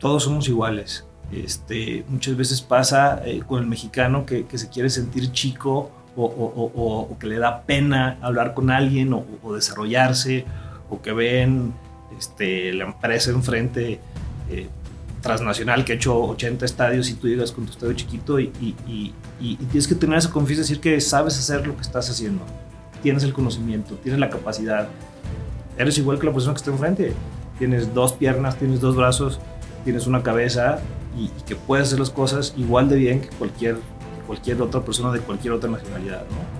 todos somos iguales. Este, muchas veces pasa eh, con el mexicano que, se quiere sentir chico o, que le da pena hablar con alguien o, desarrollarse o que ven este, la empresa enfrente eh, transnacional que ha hecho 80 estadios y tú llegas con tu estadio chiquito y, tienes que tener esa confianza, decir que sabes hacer lo que estás haciendo, tienes el conocimiento, tienes la capacidad, eres igual que la persona que está enfrente, tienes dos piernas, tienes dos brazos, tienes una cabeza y, que puedes hacer las cosas igual de bien que cualquier, cualquier otra persona de cualquier otra nacionalidad. ¿no?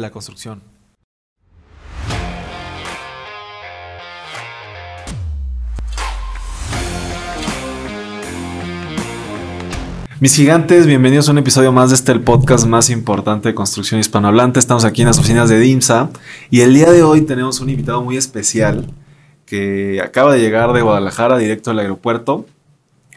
la construcción. Mis gigantes, bienvenidos a un episodio más de este el podcast más importante de construcción hispanohablante. Estamos aquí en las oficinas de DIMSA y el día de hoy tenemos un invitado muy especial que acaba de llegar de Guadalajara directo al aeropuerto.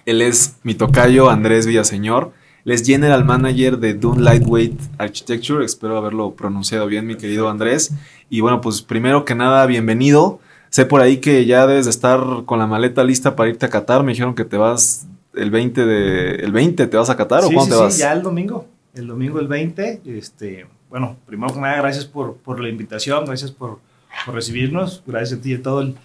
Él es mi tocayo Andrés Villaseñor. Les General Manager de Dune Lightweight Architecture. Espero haberlo pronunciado bien, mi querido Andrés. Y bueno, pues primero que nada, bienvenido. Sé por ahí que ya debes de estar con la maleta lista para irte a Qatar. Me dijeron que te vas el 20 de... ¿El 20 te vas a Qatar o cuándo te vas? Sí, ya el domingo. El domingo el 20. Este, bueno, primero que nada, gracias por, por la invitación. Gracias por, por recibirnos. Gracias a ti y a todo el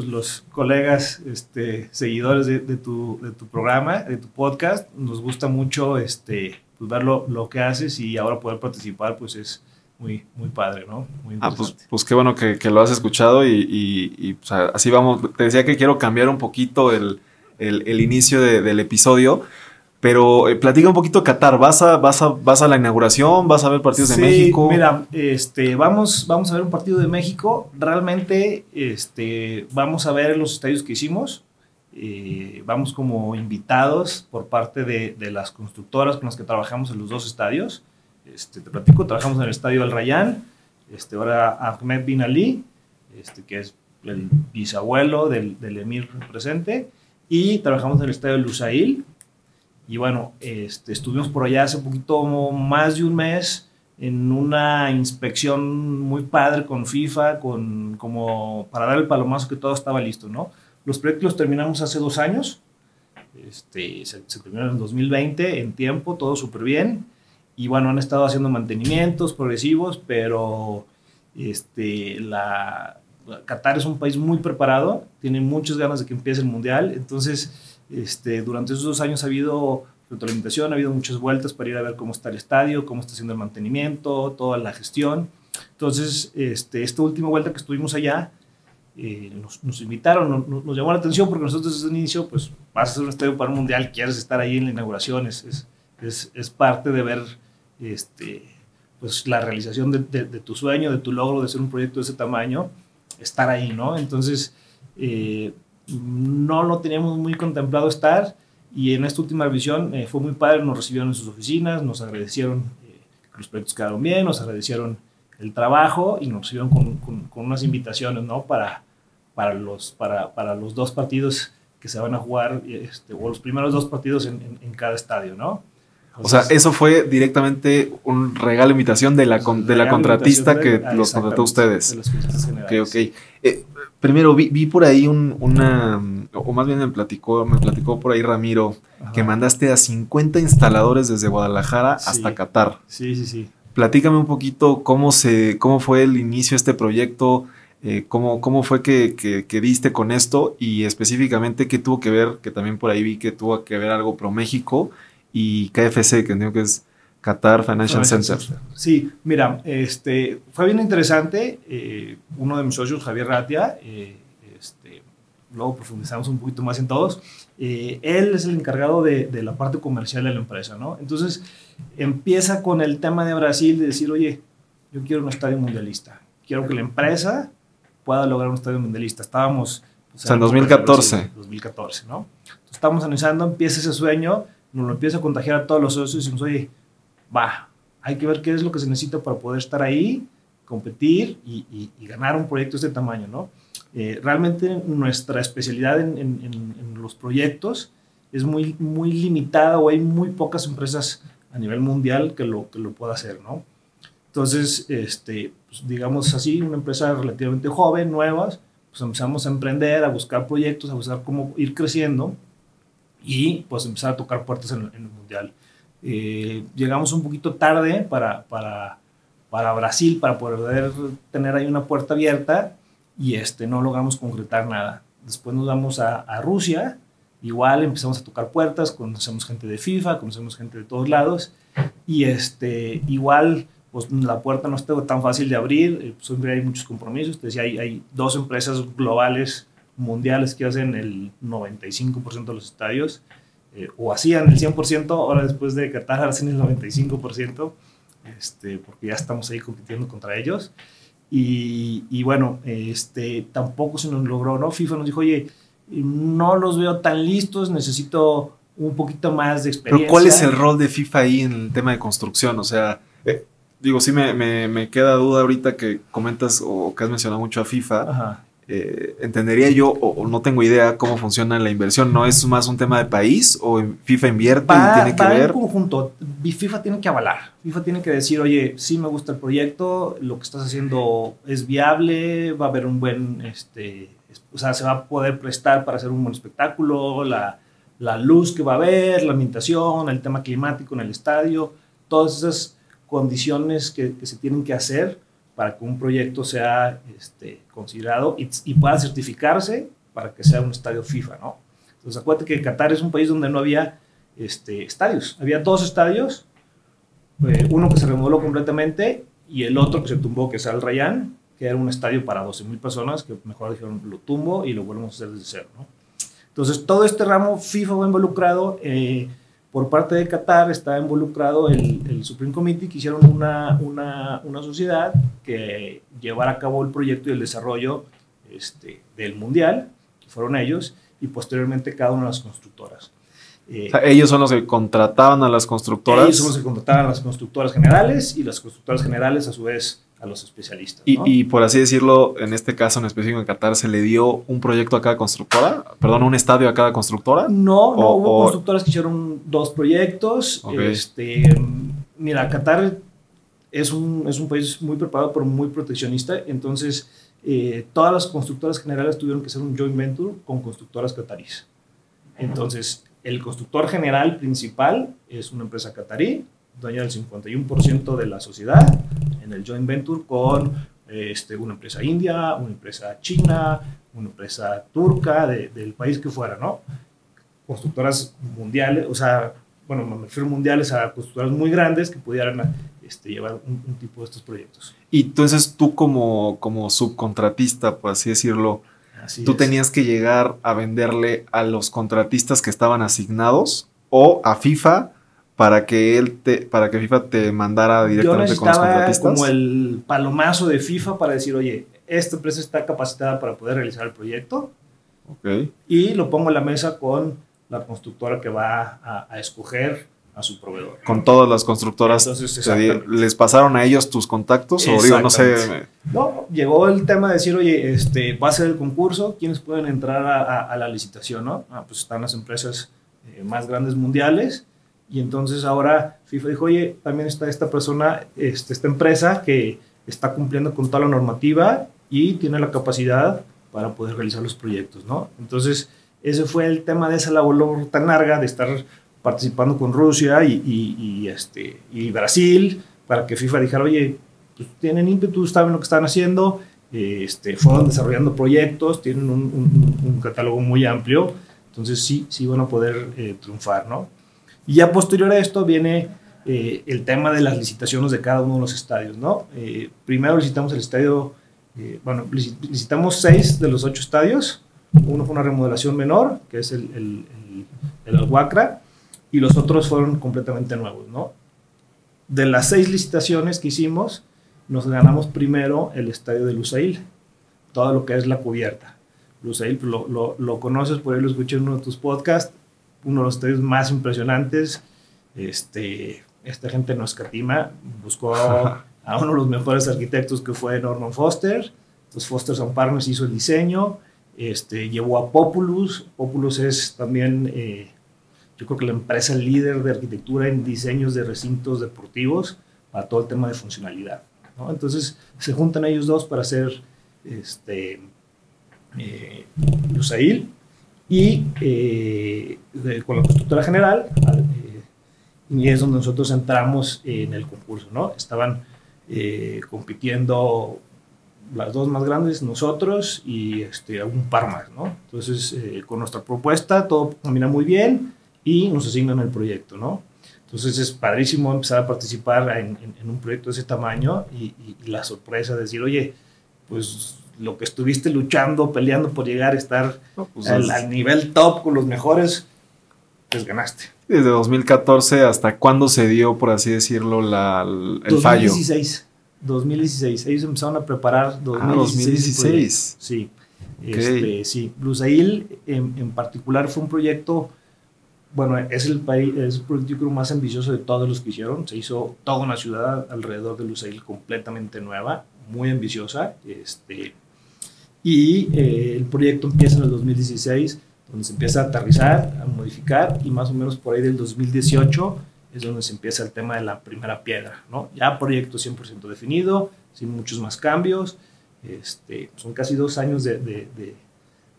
pues, los colegas, este, seguidores de, tu, de, tu, programa, de tu podcast. Nos gusta mucho este, pues, ver lo, lo, que haces y ahora poder participar, pues es muy, muy padre, ¿no? Muy ah, pues, pues, qué bueno que, que, lo has escuchado y, y, pues, así vamos. Te decía que quiero cambiar un poquito el, el, el inicio de, del episodio pero eh, platica un poquito Qatar, ¿Vas a, vas, a, ¿vas a la inauguración? ¿Vas a ver partidos de México? Mira, este, vamos, vamos a ver un partido de México. Realmente este, vamos a ver los estadios que hicimos. Eh, vamos como invitados por parte de, de, las constructoras con las que trabajamos en los dos estadios. Este, te platico, trabajamos en el estadio Al Rayyan, este, ahora Ahmed Bin Ali, este, que es el bisabuelo del, del emir presente, y trabajamos en el estadio Lusail, y bueno, este, estuvimos por allá hace poquito más de un mes en una inspección muy padre con FIFA, con, como para dar el palomazo que todo estaba listo, ¿no? Los proyectos los terminamos hace dos años, este, se, terminaron en 2020 en tiempo, todo súper bien. Y bueno, han estado haciendo mantenimientos progresivos, pero este, Qatar es un país muy preparado, tiene muchas ganas de que empiece el Mundial, entonces este, durante esos dos años ha habido retroalimentación, ha habido muchas vueltas para ir a ver cómo está el estadio, cómo está haciendo el mantenimiento, toda la gestión. Entonces, este, esta última vuelta que estuvimos allá, eh, nos, invitaron, nos, llamó la atención porque nosotros desde el inicio, pues vas a hacer un estadio para un mundial, quieres estar ahí en la inauguración, es, es, es parte de ver este, pues, la realización de, de, tu sueño, de tu logro de hacer un proyecto de ese tamaño, estar ahí, ¿no? Entonces, eh, no lo teníamos muy contemplado estar y en esta última visión eh, fue muy padre, nos recibieron en sus oficinas, nos agradecieron eh, que los proyectos quedaron bien, nos agradecieron el trabajo y nos recibieron con, con, unas invitaciones ¿no? para, para, los, para, para, los dos partidos que se van a jugar, este, o los primeros dos partidos en, en, cada estadio, ¿no? O sea, eso fue directamente un regalo invitación de la, de la contratista que los contrató ustedes. De los ok, ok. Eh, primero, vi, vi, por ahí un, una, o más bien me platicó, me platicó por ahí Ramiro, que mandaste a 50 instaladores desde Guadalajara hasta Qatar. Sí, sí, sí. Platícame un poquito cómo, se, cómo fue el inicio de este proyecto, eh, cómo, cómo fue que, que, diste con esto y específicamente qué tuvo que ver, que también por ahí vi que tuvo que ver algo Pro México y KFC, que entiendo que es Qatar Financial, Center. Sí, mira, este, fue bien interesante. Eh, uno de mis socios, Javier Ratia, eh, este, luego profundizamos un poquito más en todos. Eh, él es el encargado de, de, la parte comercial de la empresa, ¿no? Entonces empieza con el tema de Brasil de decir, oye, yo quiero un estadio mundialista. Quiero que la empresa pueda lograr un estadio mundialista. Estábamos Pues, o sea, en 2014. 2014, ¿no? estamos analizando, empieza ese sueño, nos lo empieza a contagiar a todos los socios y decimos, oye, va, hay que ver qué es lo que se necesita para poder estar ahí, competir y, ganar un proyecto de este tamaño, ¿no? Eh, realmente nuestra especialidad en, en, los proyectos es muy, muy limitada o hay muy pocas empresas a nivel mundial que lo, que lo pueda hacer, ¿no? Entonces, este, pues, digamos así, una empresa relativamente joven, nuevas, pues empezamos a emprender, a buscar proyectos, a buscar cómo ir creciendo y pues empezar a tocar puertas en, el mundial. Eh, llegamos un poquito tarde para, para, para Brasil, para poder tener ahí una puerta abierta y este, no logramos concretar nada. Después nos vamos a, Rusia, igual empezamos a tocar puertas, conocemos gente de FIFA, conocemos gente de todos lados y este, igual pues la puerta no está tan fácil de abrir, eh, siempre hay muchos compromisos, decía, hay, hay dos empresas globales, mundiales que hacen el 95% de los estadios, eh, o hacían el 100%, ahora después de Qatar hacen el 95%, este, porque ya estamos ahí compitiendo contra ellos. Y, y, bueno, este, tampoco se nos logró, ¿no? FIFA nos dijo, oye, no los veo tan listos, necesito un poquito más de experiencia. Pero ¿cuál es el rol de FIFA ahí en el tema de construcción? O sea, eh, digo, sí me, me, me, queda duda ahorita que comentas o que has mencionado mucho a FIFA. Eh, entendería yo, o, no tengo idea cómo funciona la inversión. ¿No es más un tema de país o FIFA invierte y tiene que ver? en conjunto. FIFA tiene que avalar. FIFA tiene que decir, oye, sí me gusta el proyecto, lo que estás haciendo es viable, va a haber un buen, este, o sea, se va a poder prestar para hacer un buen espectáculo, la, la luz que va a haber, la ambientación, el tema climático en el estadio, todas esas condiciones que, se tienen que hacer para que un proyecto sea este, considerado y, pueda certificarse para que sea un estadio FIFA, ¿no? Entonces acuérdate que Qatar es un país donde no había este, estadios, había dos estadios, eh, uno que se remodeló completamente y el otro que se tumbó, que es Al Rayyan, que era un estadio para 12.000 personas, que mejor dijeron lo tumbo y lo volvemos a hacer desde cero, ¿no? Entonces todo este ramo FIFA fue involucrado. Eh, por parte de Qatar está involucrado el, el Supreme Committee, que hicieron una, una, una, sociedad que llevara a cabo el proyecto y el desarrollo este, del Mundial, que fueron ellos, y posteriormente cada una de las constructoras. Eh, ellos son los que contrataban a las constructoras. Ellos son los que contrataban a las constructoras generales y las constructoras generales a su vez a los especialistas. Y, por así decirlo, en este caso en específico en Qatar, ¿se le dio un proyecto a cada constructora? Perdón, un estadio a cada constructora? No, no, hubo constructoras que hicieron dos proyectos. Este, mira, Qatar es un, es un país muy preparado, pero muy proteccionista. Entonces, eh, todas las constructoras generales tuvieron que hacer un joint venture con constructoras qataríes. Entonces, el constructor general principal es una empresa qatarí, dueña del 51% de la sociedad en el joint venture con este, una empresa india, una empresa china, una empresa turca, del país que fuera, ¿no? Constructoras mundiales, o sea, bueno, me refiero mundiales a constructoras muy grandes que pudieran este, llevar un, tipo de estos proyectos. Y entonces tú como, como subcontratista, por así decirlo, tú tenías que llegar a venderle a los contratistas que estaban asignados o a FIFA para que él te, para que FIFA te mandara directamente con los contratistas. como el palomazo de FIFA para decir, oye, esta empresa está capacitada para poder realizar el proyecto. Okay. Y lo pongo en la mesa con la constructora que va a, escoger a su proveedor. Con todas las constructoras. Entonces, ¿Les pasaron a ellos tus contactos? O digo, no sé. No, llegó el tema de decir, oye, este, va a ser el concurso, ¿quiénes pueden entrar a, la licitación? ¿no? Ah, pues están las empresas eh, más grandes mundiales y entonces ahora FIFA dijo, oye, también está esta persona, este, esta empresa que está cumpliendo con toda la normativa y tiene la capacidad para poder realizar los proyectos, ¿no? Entonces, ese fue el tema de esa labor tan larga de estar participando con Rusia y, y, este, y Brasil para que FIFA dijera, oye, pues tienen ímpetu, saben lo que están haciendo, este, fueron desarrollando proyectos, tienen un, un, catálogo muy amplio, entonces sí, sí van a poder eh, triunfar, ¿no? Y ya posterior a esto viene eh, el tema de las licitaciones de cada uno de los estadios, ¿no? Eh, primero licitamos el estadio, eh, bueno, licitamos seis de los ocho estadios. Uno fue una remodelación menor, que es el, el, el, el y los otros fueron completamente nuevos, ¿no? De las seis licitaciones que hicimos, nos ganamos primero el estadio de Lusail, todo lo que es la cubierta. Lusail, pues lo, lo, lo, conoces, por ahí lo escuché en uno de tus podcasts, uno de los estadios más impresionantes. Este, esta gente no escatima, buscó a, uno de los mejores arquitectos que fue Norman Foster. Entonces Foster San Partners hizo el diseño, este, llevó a Populus. Populus es también, eh, yo creo que la empresa líder de arquitectura en diseños de recintos deportivos para todo el tema de funcionalidad. ¿no? Entonces se juntan ellos dos para hacer este, eh, Lusail y eh, con la constructora general, eh, y es donde nosotros entramos en el concurso, ¿no? Estaban eh, compitiendo las dos más grandes, nosotros y este, un par más, ¿no? Entonces, con nuestra propuesta todo camina muy bien y nos asignan el proyecto, ¿no? Entonces es padrísimo empezar a participar en, un proyecto de ese tamaño y, y, la sorpresa de decir, oye, pues lo que estuviste luchando, peleando por llegar a estar pues al, nivel top con los mejores, pues ganaste. Desde 2014 hasta cuándo se dio, por así decirlo, la, el 2016, 2016. Ellos empezaron a preparar 2016. Ah, 2016. Sí. Este, sí. Blusail en, en, particular fue un proyecto, bueno, es el país, es el proyecto creo, más ambicioso de todos los que hicieron. Se hizo toda una ciudad alrededor de Lusail completamente nueva, muy ambiciosa. Este, y eh, el proyecto empieza en el 2016, donde se empieza a aterrizar, a modificar, y más o menos por ahí del 2018 es donde se empieza el tema de la primera piedra, ¿no? Ya proyecto 100% definido, sin muchos más cambios, este, son casi dos años de, de, de,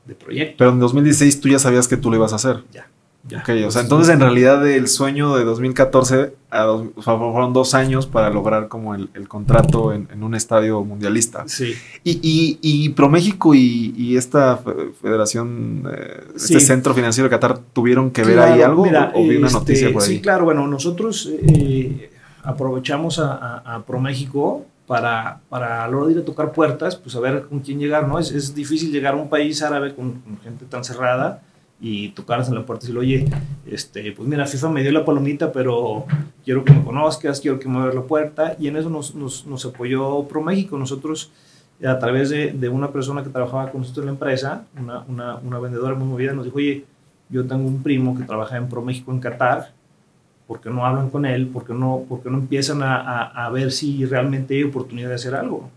de proyecto. Pero en 2016 tú ya sabías que tú lo ibas a hacer. Ya ok, o sea, entonces en realidad el sueño de 2014 a fueron dos años para lograr como el, contrato en, un estadio mundialista. Sí. Y, y, y ProMéxico y, y, esta federación, eh, este centro financiero de Qatar, ¿tuvieron que ver ahí algo? Mira, ¿O, vi una este, noticia por ahí? Sí, claro, bueno, nosotros eh, aprovechamos a, a, ProMéxico para, para a la hora de ir a tocar puertas, pues a ver con quién llegar, ¿no? Es, es difícil llegar a un país árabe con, con gente tan cerrada y tocaras en la puerta y decir, oye, este, pues mira, FIFA me dio la palomita, pero quiero que me conozcas, quiero que me abra la puerta. Y en eso nos, nos, nos apoyó ProMéxico. Nosotros, a través de, de, una persona que trabajaba con nosotros en la empresa, una, una, una, vendedora muy movida, nos dijo, oye, yo tengo un primo que trabaja en ProMéxico en Qatar, ¿por qué no hablan con él? ¿Por qué no, por qué no empiezan a, a, a ver si realmente hay oportunidad de hacer algo?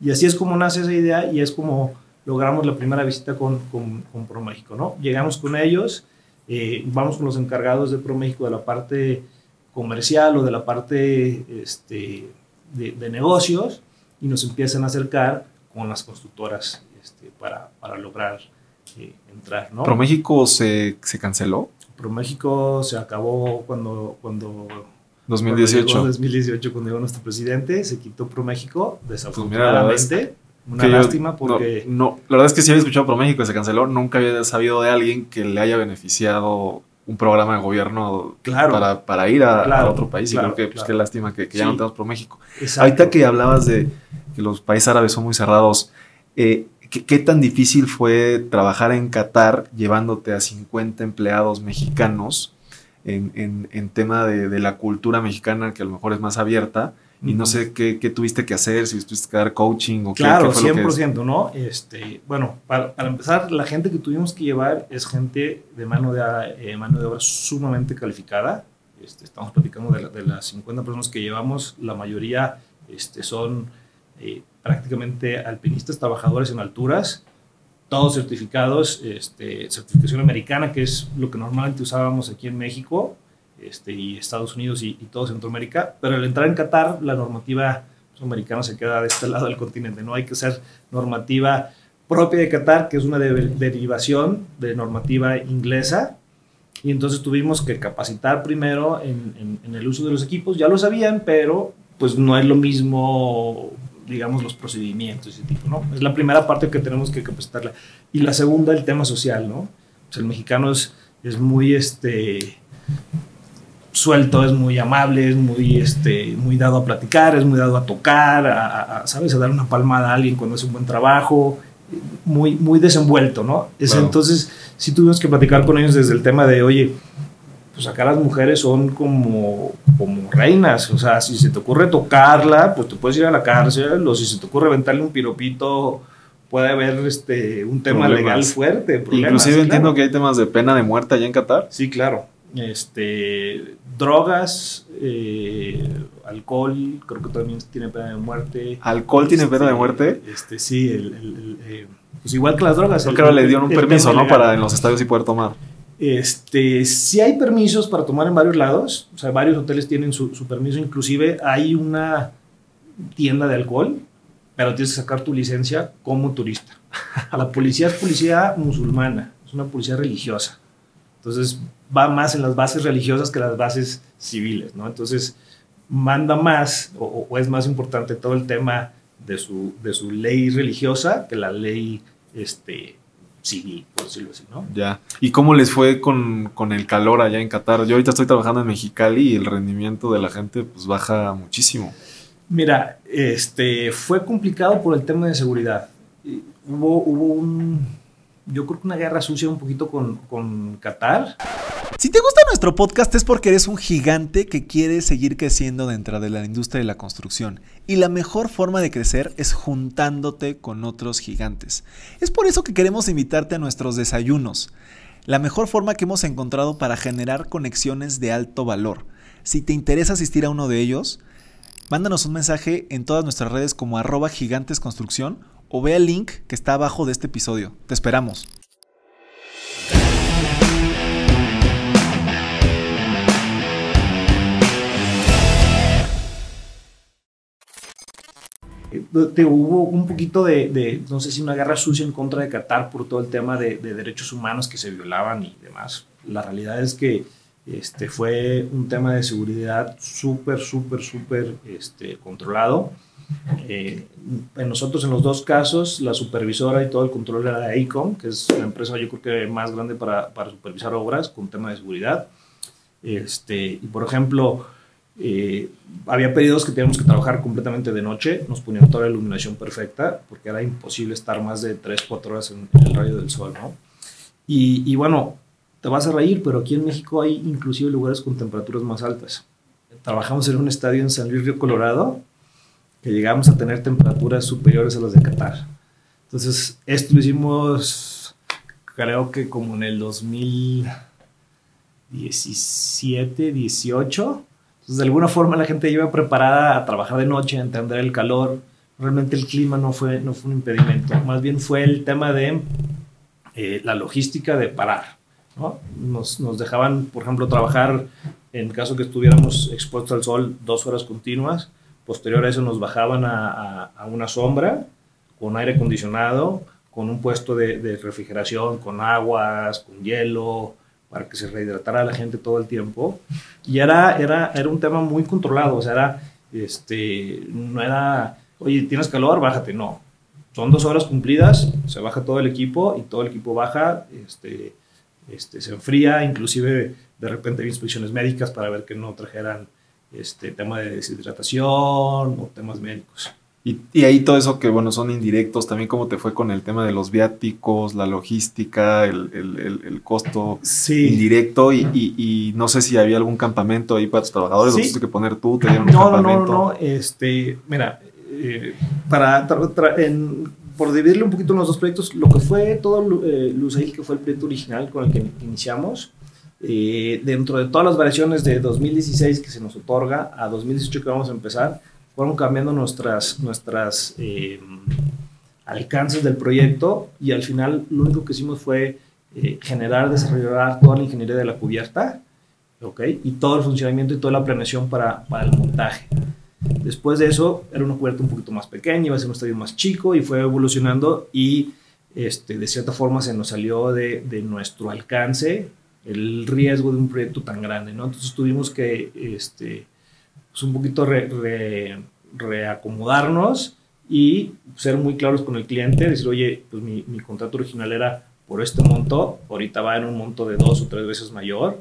Y así es como nace esa idea y es como logramos la primera visita con, con, con ProMéxico, ¿no? Llegamos con ellos, eh, vamos con los encargados de ProMéxico de la parte comercial o de la parte este, de, de, negocios y nos empiezan a acercar con las constructoras este, para, para, lograr eh, entrar, ¿no? ¿ProMéxico se, se canceló? ProMéxico se acabó cuando... cuando 2018. Cuando 2018, cuando llegó nuestro presidente, se quitó ProMéxico, pues Una lástima porque... No, la verdad es que sí había escuchado por México y se canceló. Nunca había sabido de alguien que le haya beneficiado un programa de gobierno para, para, ir a, otro país. y creo que pues, qué lástima que, ya no tenemos por México. Ahorita que hablabas de que los países árabes son muy cerrados, eh, ¿qué, tan difícil fue trabajar en Qatar llevándote a 50 empleados mexicanos en, en, en tema de, de, la cultura mexicana, que a lo mejor es más abierta? Y no sé qué, qué, tuviste que hacer, si tuviste que dar coaching o claro, qué, qué fue 100%, ¿no? Este, bueno, para, para, empezar, la gente que tuvimos que llevar es gente de mano de, eh, mano de obra sumamente calificada. Este, estamos platicando de, de, las 50 personas que llevamos, la mayoría este, son eh, prácticamente alpinistas, trabajadores en alturas, todos certificados, este, certificación americana, que es lo que normalmente usábamos aquí en México, este, y Estados Unidos y, todo Centroamérica, pero al entrar en Qatar, la normativa americana se queda de este lado del continente, no hay que ser normativa propia de Qatar, que es una derivación de normativa inglesa, y entonces tuvimos que capacitar primero en, en, el uso de los equipos, ya lo sabían, pero pues no es lo mismo, digamos, los procedimientos, ese tipo, ¿no? Es la primera parte que tenemos que capacitarla. Y la segunda, el tema social, ¿no? Pues el mexicano es, es muy, este, suelto, es muy amable, es muy, este, muy dado a platicar, es muy dado a tocar, a, ¿sabes? A dar una palmada a alguien cuando hace un buen trabajo, muy, muy desenvuelto, ¿no? Es, Entonces, sí tuvimos que platicar con ellos desde el tema de, oye, pues acá las mujeres son como, como reinas, o sea, si se te ocurre tocarla, pues te puedes ir a la cárcel, o si se te ocurre aventarle un piropito puede haber este, un tema legal fuerte. Inclusive entiendo que hay temas de pena de muerte allá en Qatar. Sí, claro. Este, drogas, eh, alcohol, creo que también tiene pena de muerte. ¿Alcohol tiene pena de Este, muerte? Este, sí, el, el- el, eh, pues igual que las drogas. Creo el- que le dieron un permiso, ¿no? legal. Para en los estadios y poder tomar. Este, sí hay permisos para tomar en varios lados, o sea, varios hoteles tienen su, su permiso, inclusive hay una tienda de alcohol, pero tienes que sacar tu licencia como turista. La policía es policía musulmana, es una policía religiosa, entonces va más en las bases religiosas que las bases civiles, ¿no? Entonces manda más o, o es más importante todo el tema de su, de su ley religiosa que la ley este, civil, por decirlo así, ¿no? Ya. ¿Y cómo les fue con, con el calor allá en Qatar? Yo ahorita estoy trabajando en Mexicali y el rendimiento de la gente pues baja muchísimo. Mira, este, fue complicado por el tema de seguridad. Hubo, hubo un, yo creo que una guerra sucia un poquito con, con Qatar. Si te gusta nuestro podcast es porque eres un gigante que quiere seguir creciendo dentro de la industria de la construcción. Y la mejor forma de crecer es juntándote con otros gigantes. Es por eso que queremos invitarte a nuestros desayunos. La mejor forma que hemos encontrado para generar conexiones de alto valor. Si te interesa asistir a uno de ellos, mándanos un mensaje en todas nuestras redes como arroba gigantesconstrucción o ve el link que está abajo de este episodio. Te esperamos. Eh, te- hubo un poquito de, no sé si una guerra sucia en contra de Qatar por todo el tema de, de derechos humanos que se violaban y demás. La realidad es que este, fue un tema de seguridad súper, súper, súper este, controlado. Eh, en nosotros, en los dos casos, la supervisora y todo el control era de AECOM, que es la empresa yo creo que más grande para, para supervisar obras con tema de seguridad. Este, y por ejemplo, eh, había periodos que teníamos que trabajar completamente de noche, nos ponían toda la iluminación perfecta, porque era imposible estar más de 3, 4 horas en, en el rayo del sol, ¿no? Y, y bueno, te vas a reír, pero aquí en México hay inclusive lugares con temperaturas más altas. Trabajamos en un estadio en San Luis Río Colorado, que llegamos a tener temperaturas superiores a las de Qatar. Entonces, esto lo hicimos, creo que como en el 2017, 18. Entonces, de alguna forma la gente iba preparada a trabajar de noche, a entender el calor. Realmente el clima no fue, no fue un impedimento, más bien fue el tema de eh, la logística de parar. ¿no? Nos, nos dejaban, por ejemplo, trabajar en caso que estuviéramos expuestos al sol dos horas continuas. Posterior a eso nos bajaban a, a, una sombra con aire acondicionado, con un puesto de, de, refrigeración, con aguas, con hielo, para que se rehidratara la gente todo el tiempo. Y era, era, era un tema muy controlado, o sea, era, este, no era, oye, ¿tienes calor? Bájate, no. Son dos horas cumplidas, se baja todo el equipo y todo el equipo baja, este, este, se enfría, inclusive de repente hay inspecciones médicas para ver que no trajeran este tema de deshidratación o temas médicos. Y, y, ahí todo eso que, bueno, son indirectos, también cómo te fue con el tema de los viáticos, la logística, el, el, el, el costo sí. indirecto y, y, y, no sé si había algún campamento ahí para tus trabajadores, sí. lo tuviste que poner tú, te dieron un no, campamento. No, no, no, este, mira, eh, para, tra, tra, en, por dividirle un poquito en los dos proyectos, lo que fue todo eh, Lusail, que fue el proyecto original con el que iniciamos, eh, dentro de todas las variaciones de 2016 que se nos otorga a 2018 que vamos a empezar, fueron cambiando nuestras, nuestras eh, alcances del proyecto y al final lo único que hicimos fue eh, generar, desarrollar toda la ingeniería de la cubierta ¿okay? y todo el funcionamiento y toda la planeación para, para el montaje. Después de eso era una cubierta un poquito más pequeña, iba a ser un estadio más chico y fue evolucionando y este, de cierta forma se nos salió de, de nuestro alcance el riesgo de un proyecto tan grande, ¿no? Entonces tuvimos que este, pues un poquito re, re, reacomodarnos y ser muy claros con el cliente, decir, oye, pues mi, mi, contrato original era por este monto, ahorita va en un monto de dos o tres veces mayor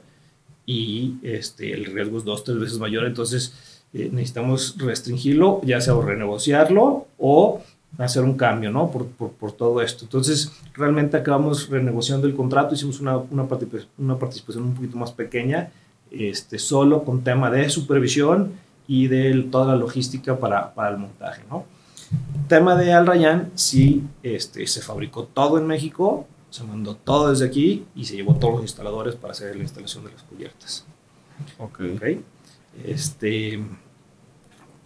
y este, el riesgo es dos o tres veces mayor, entonces eh, necesitamos restringirlo, ya sea o renegociarlo o hacer un cambio, ¿no? Por, por, por, todo esto. Entonces, realmente acabamos renegociando el contrato, hicimos una, una, participación, una participación un poquito más pequeña, este, solo con tema de supervisión y de toda la logística para, para el montaje, ¿no? Tema de Al Rayyan, sí, este, se fabricó todo en México, se mandó todo desde aquí y se llevó todos los instaladores para hacer la instalación de las cubiertas. Ok. ¿ok? Este,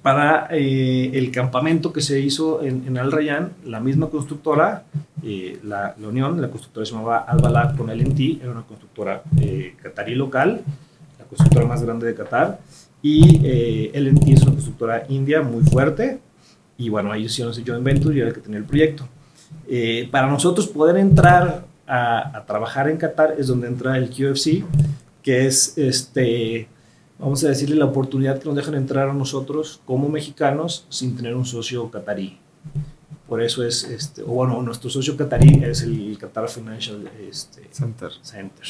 para eh, el campamento que se hizo en, en Al Rayyan, la misma constructora, eh, la, la Unión, la constructora se llamaba Albalak con LNT, era una constructora eh, catarí local, la constructora más grande de Qatar, y eh, LNT es una constructora india muy fuerte, y bueno, ellos hicieron ese joint venture y era el que tenía el proyecto. Eh, para nosotros poder entrar a, a trabajar en Qatar es donde entra el QFC, que es este vamos a decirle la oportunidad que nos dejan entrar a nosotros como mexicanos sin tener un socio catarí. Por eso es, este, o bueno, nuestro socio catarí es el Qatar Financial este, Center. Center.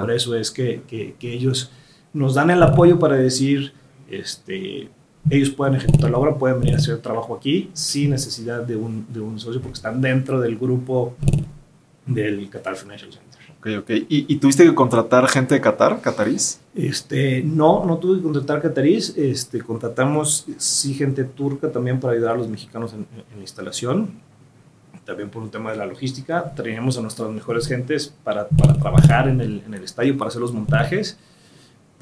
Por eso es que, que- que ellos nos dan el apoyo para decir, este, ellos pueden ejecutar la obra, pueden venir a hacer trabajo aquí sin necesidad de un, de un socio porque están dentro del grupo del Qatar Financial Center. Ok, ok. ¿Y, tuviste que contratar gente de Qatar, catarís? Este, no, no tuve que contratar catarís, este, contratamos sí gente turca también para ayudar a los mexicanos en, en la instalación, también por un tema de la logística, traíamos a nuestras mejores gentes para, para trabajar en el, en el estadio, para hacer los montajes,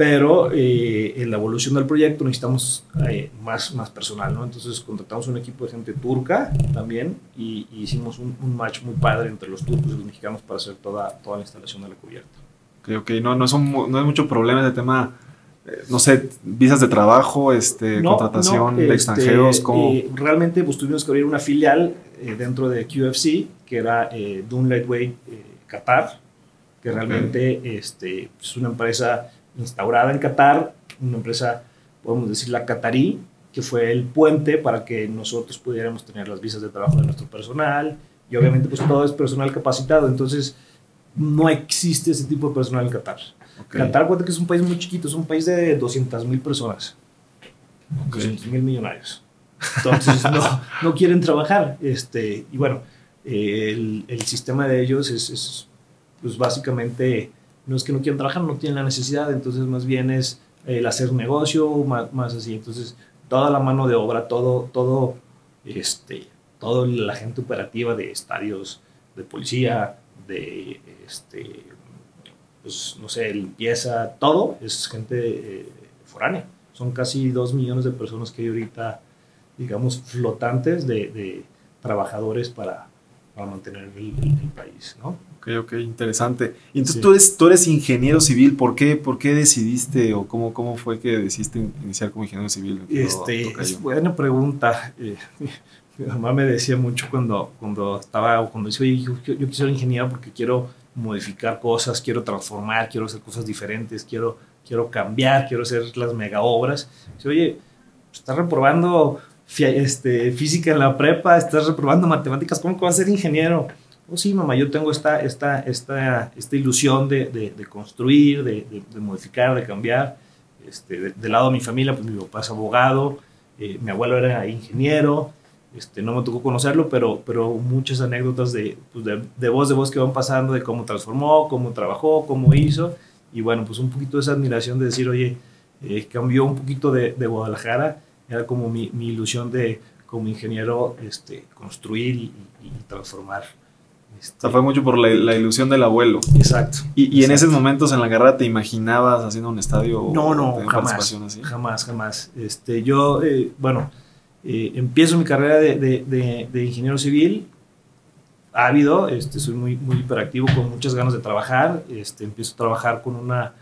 pero eh, en la evolución del proyecto necesitamos eh, más, más personal, ¿no? Entonces contratamos un equipo de gente turca también y, y hicimos un, un match muy padre entre los turcos y los mexicanos para hacer toda, toda la instalación de la cubierta. Ok, ok. No, no, mu- no es mucho problema ese tema, eh, no sé, visas de trabajo, este, No, contratación no, de este, extranjeros, ¿cómo? eh, realmente pues tuvimos que abrir una filial eh, dentro de QFC, que era eh, Dun Lightweight eh, Qatar, que realmente este, es una empresa instaurada en Qatar, una empresa, podemos decir, la qatarí, que fue el puente para que nosotros pudiéramos tener las visas de trabajo de nuestro personal, y obviamente pues todo es personal capacitado, entonces no existe ese tipo de personal en Qatar. Ok, Qatar, cuenta que es un país muy chiquito, es un país de 200 mil personas. ok. 200 mil millonarios. Entonces no, no quieren trabajar. Este, y bueno, eh, el, el sistema de ellos es, es, pues básicamente, no es que no quieran trabajar, no tienen la necesidad, entonces más bien es el hacer negocio, más, así. Entonces, toda la mano de obra, todo, todo, este, toda la gente operativa de estadios de policía, de, este, pues, no sé, limpieza, todo es gente eh, foránea. Son casi dos millones de personas que hay ahorita, digamos, flotantes de, trabajadores para, para mantener el- el país, ¿no? Ok, ok, interesante. Y entonces Sí. tú, eres, tú eres ingeniero civil, ¿por qué, por qué decidiste o cómo, cómo fue que decidiste in- iniciar como ingeniero civil? Este, es buena pregunta. Eh, mi mamá me decía mucho cuando, cuando estaba, o cuando decía, oye, yo, yo, yo quiero ser ingeniero porque quiero modificar cosas, quiero transformar, quiero hacer cosas diferentes, quiero, quiero cambiar, quiero hacer las mega obras. Dice, oye, estás reprobando este, física en la prepa, estás reprobando matemáticas, ¿cómo que vas a ser ingeniero? Oh, sí, mamá, yo tengo esta, esta, esta, esta ilusión de, de, de construir, de, de, modificar, de cambiar. Este, de- del lado de mi familia, pues mi papá es abogado, eh, mi abuelo era ingeniero, este, no me tocó conocerlo, pero, pero muchas anécdotas de, pues de, voz de voz que van pasando, de cómo transformó, cómo trabajó, cómo hizo, y bueno, pues un poquito esa admiración de decir, oye, eh, cambió un poquito de, Guadalajara, era como mi, mi ilusión de como ingeniero este, construir y- y transformar. O Este, sea, fue mucho por la, la ilusión del abuelo. Exacto. Y, y en esos momentos en la carrera te imaginabas haciendo un estadio o No, no, jamás. así. Jamás, jamás. Este, yo, eh, bueno, eh, empiezo mi carrera de, de- de- de ingeniero civil, ávido, este, soy muy, muy hiperactivo, con muchas ganas de trabajar. Este, empiezo a trabajar con una,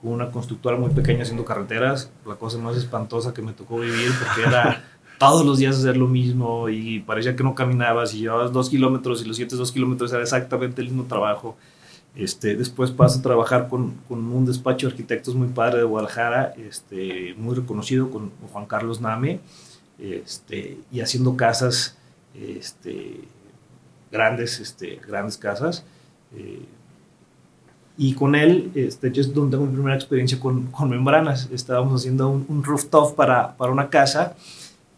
con una constructora muy pequeña haciendo carreteras, la cosa más espantosa que me tocó vivir porque era todos los días hacer lo mismo y parecía que no caminabas y llevabas dos kilómetros y los siguientes dos kilómetros era exactamente el mismo trabajo. Este, después paso a trabajar con, con un despacho de arquitectos muy padre de Guadalajara, este, muy reconocido con Juan Carlos Name, este, y haciendo casas este, grandes, este, grandes casas. eh, y con él, este, yo es donde tengo mi primera experiencia con, con membranas. Estábamos haciendo un, un rooftop para, para una casa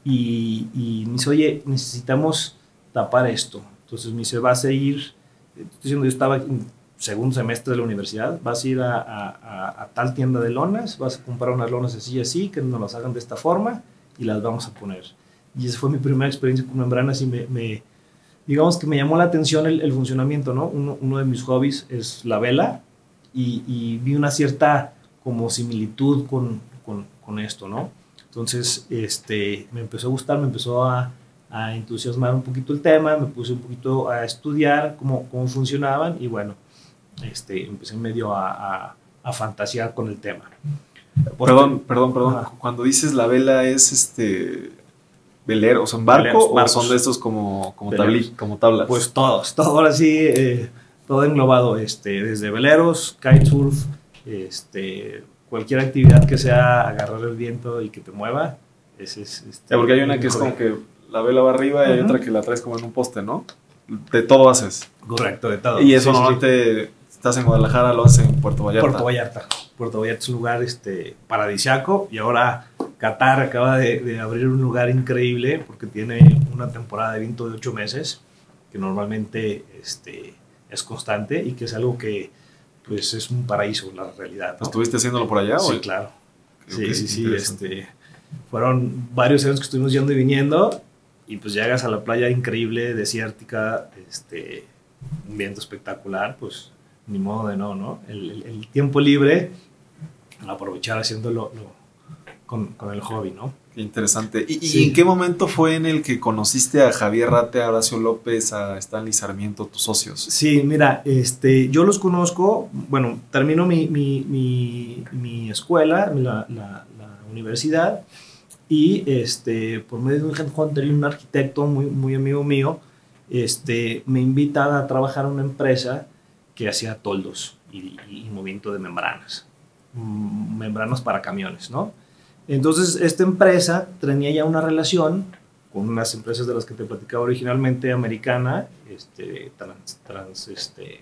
y, y me dice, oye, necesitamos tapar esto. Entonces me dice, vas a ir, estoy diciendo, yo estaba en segundo semestre de la universidad, vas a ir a, a- a- a tal tienda de lonas, vas a comprar unas lonas así y así, que nos las hagan de esta forma y las vamos a poner. y esa fue mi primera experiencia con membranas y me, me digamos que me llamó la atención el, el funcionamiento, ¿no? Uno, uno, de mis hobbies es la vela y, y vi una cierta como similitud con, con, con, esto, ¿no? Entonces, este, me empezó a gustar, me empezó a, a, entusiasmar un poquito el tema, me puse un poquito a estudiar cómo, cómo funcionaban y bueno, este, empecé medio a, a, a fantasear con el tema. Perdón, perdón, perdón. Ajá. Cuando dices la vela es este velero, ¿son barco Veleros, o son de estos como, como, tabli, como tablas? Pues todos, todo ahora sí, eh, todo englobado, este, desde veleros, kitesurf, este, cualquier actividad que sea agarrar el viento y que te mueva. Ese es, este, porque hay una que es como que la vela va arriba y uh -huh. hay otra que la traes como en un poste, ¿no? De todo haces. Correcto, de todo. Y eso sí, normalmente sí. estás en Guadalajara, lo haces en Puerto Vallarta. Puerto Vallarta. Puerto Vallarta es un lugar este, paradisiaco y ahora Qatar acaba de, de, abrir un lugar increíble porque tiene una temporada de viento de ocho meses que normalmente este, es constante y que es algo que pues es un paraíso la realidad. ¿no? ¿Estuviste haciéndolo por allá? Sí, o? claro. Sí, sí, sí. Este, fueron varios años que estuvimos yendo y viniendo y pues llegas a la playa increíble, desértica, este, un viento espectacular, pues ni modo de no, ¿no? El, el, el tiempo libre, aprovechar haciéndolo lo, con, con, el hobby, ¿no? Qué interesante. ¿Y, sí. ¿Y, en qué momento fue en el que conociste a Javier Rate, a Horacio López, a Stanley Sarmiento, tus socios? Sí, mira, este, yo los conozco, bueno, termino mi, mi, mi, mi escuela, la, la, la, universidad, y este, por medio de un headhunter y un arquitecto muy, muy amigo mío, este, me invitan a trabajar en una empresa que hacía toldos y, y movimiento de membranas, mm, membranas para camiones, ¿no? Entonces, esta empresa tenía ya una relación con unas empresas de las que te platicaba originalmente, americana, este, trans, este,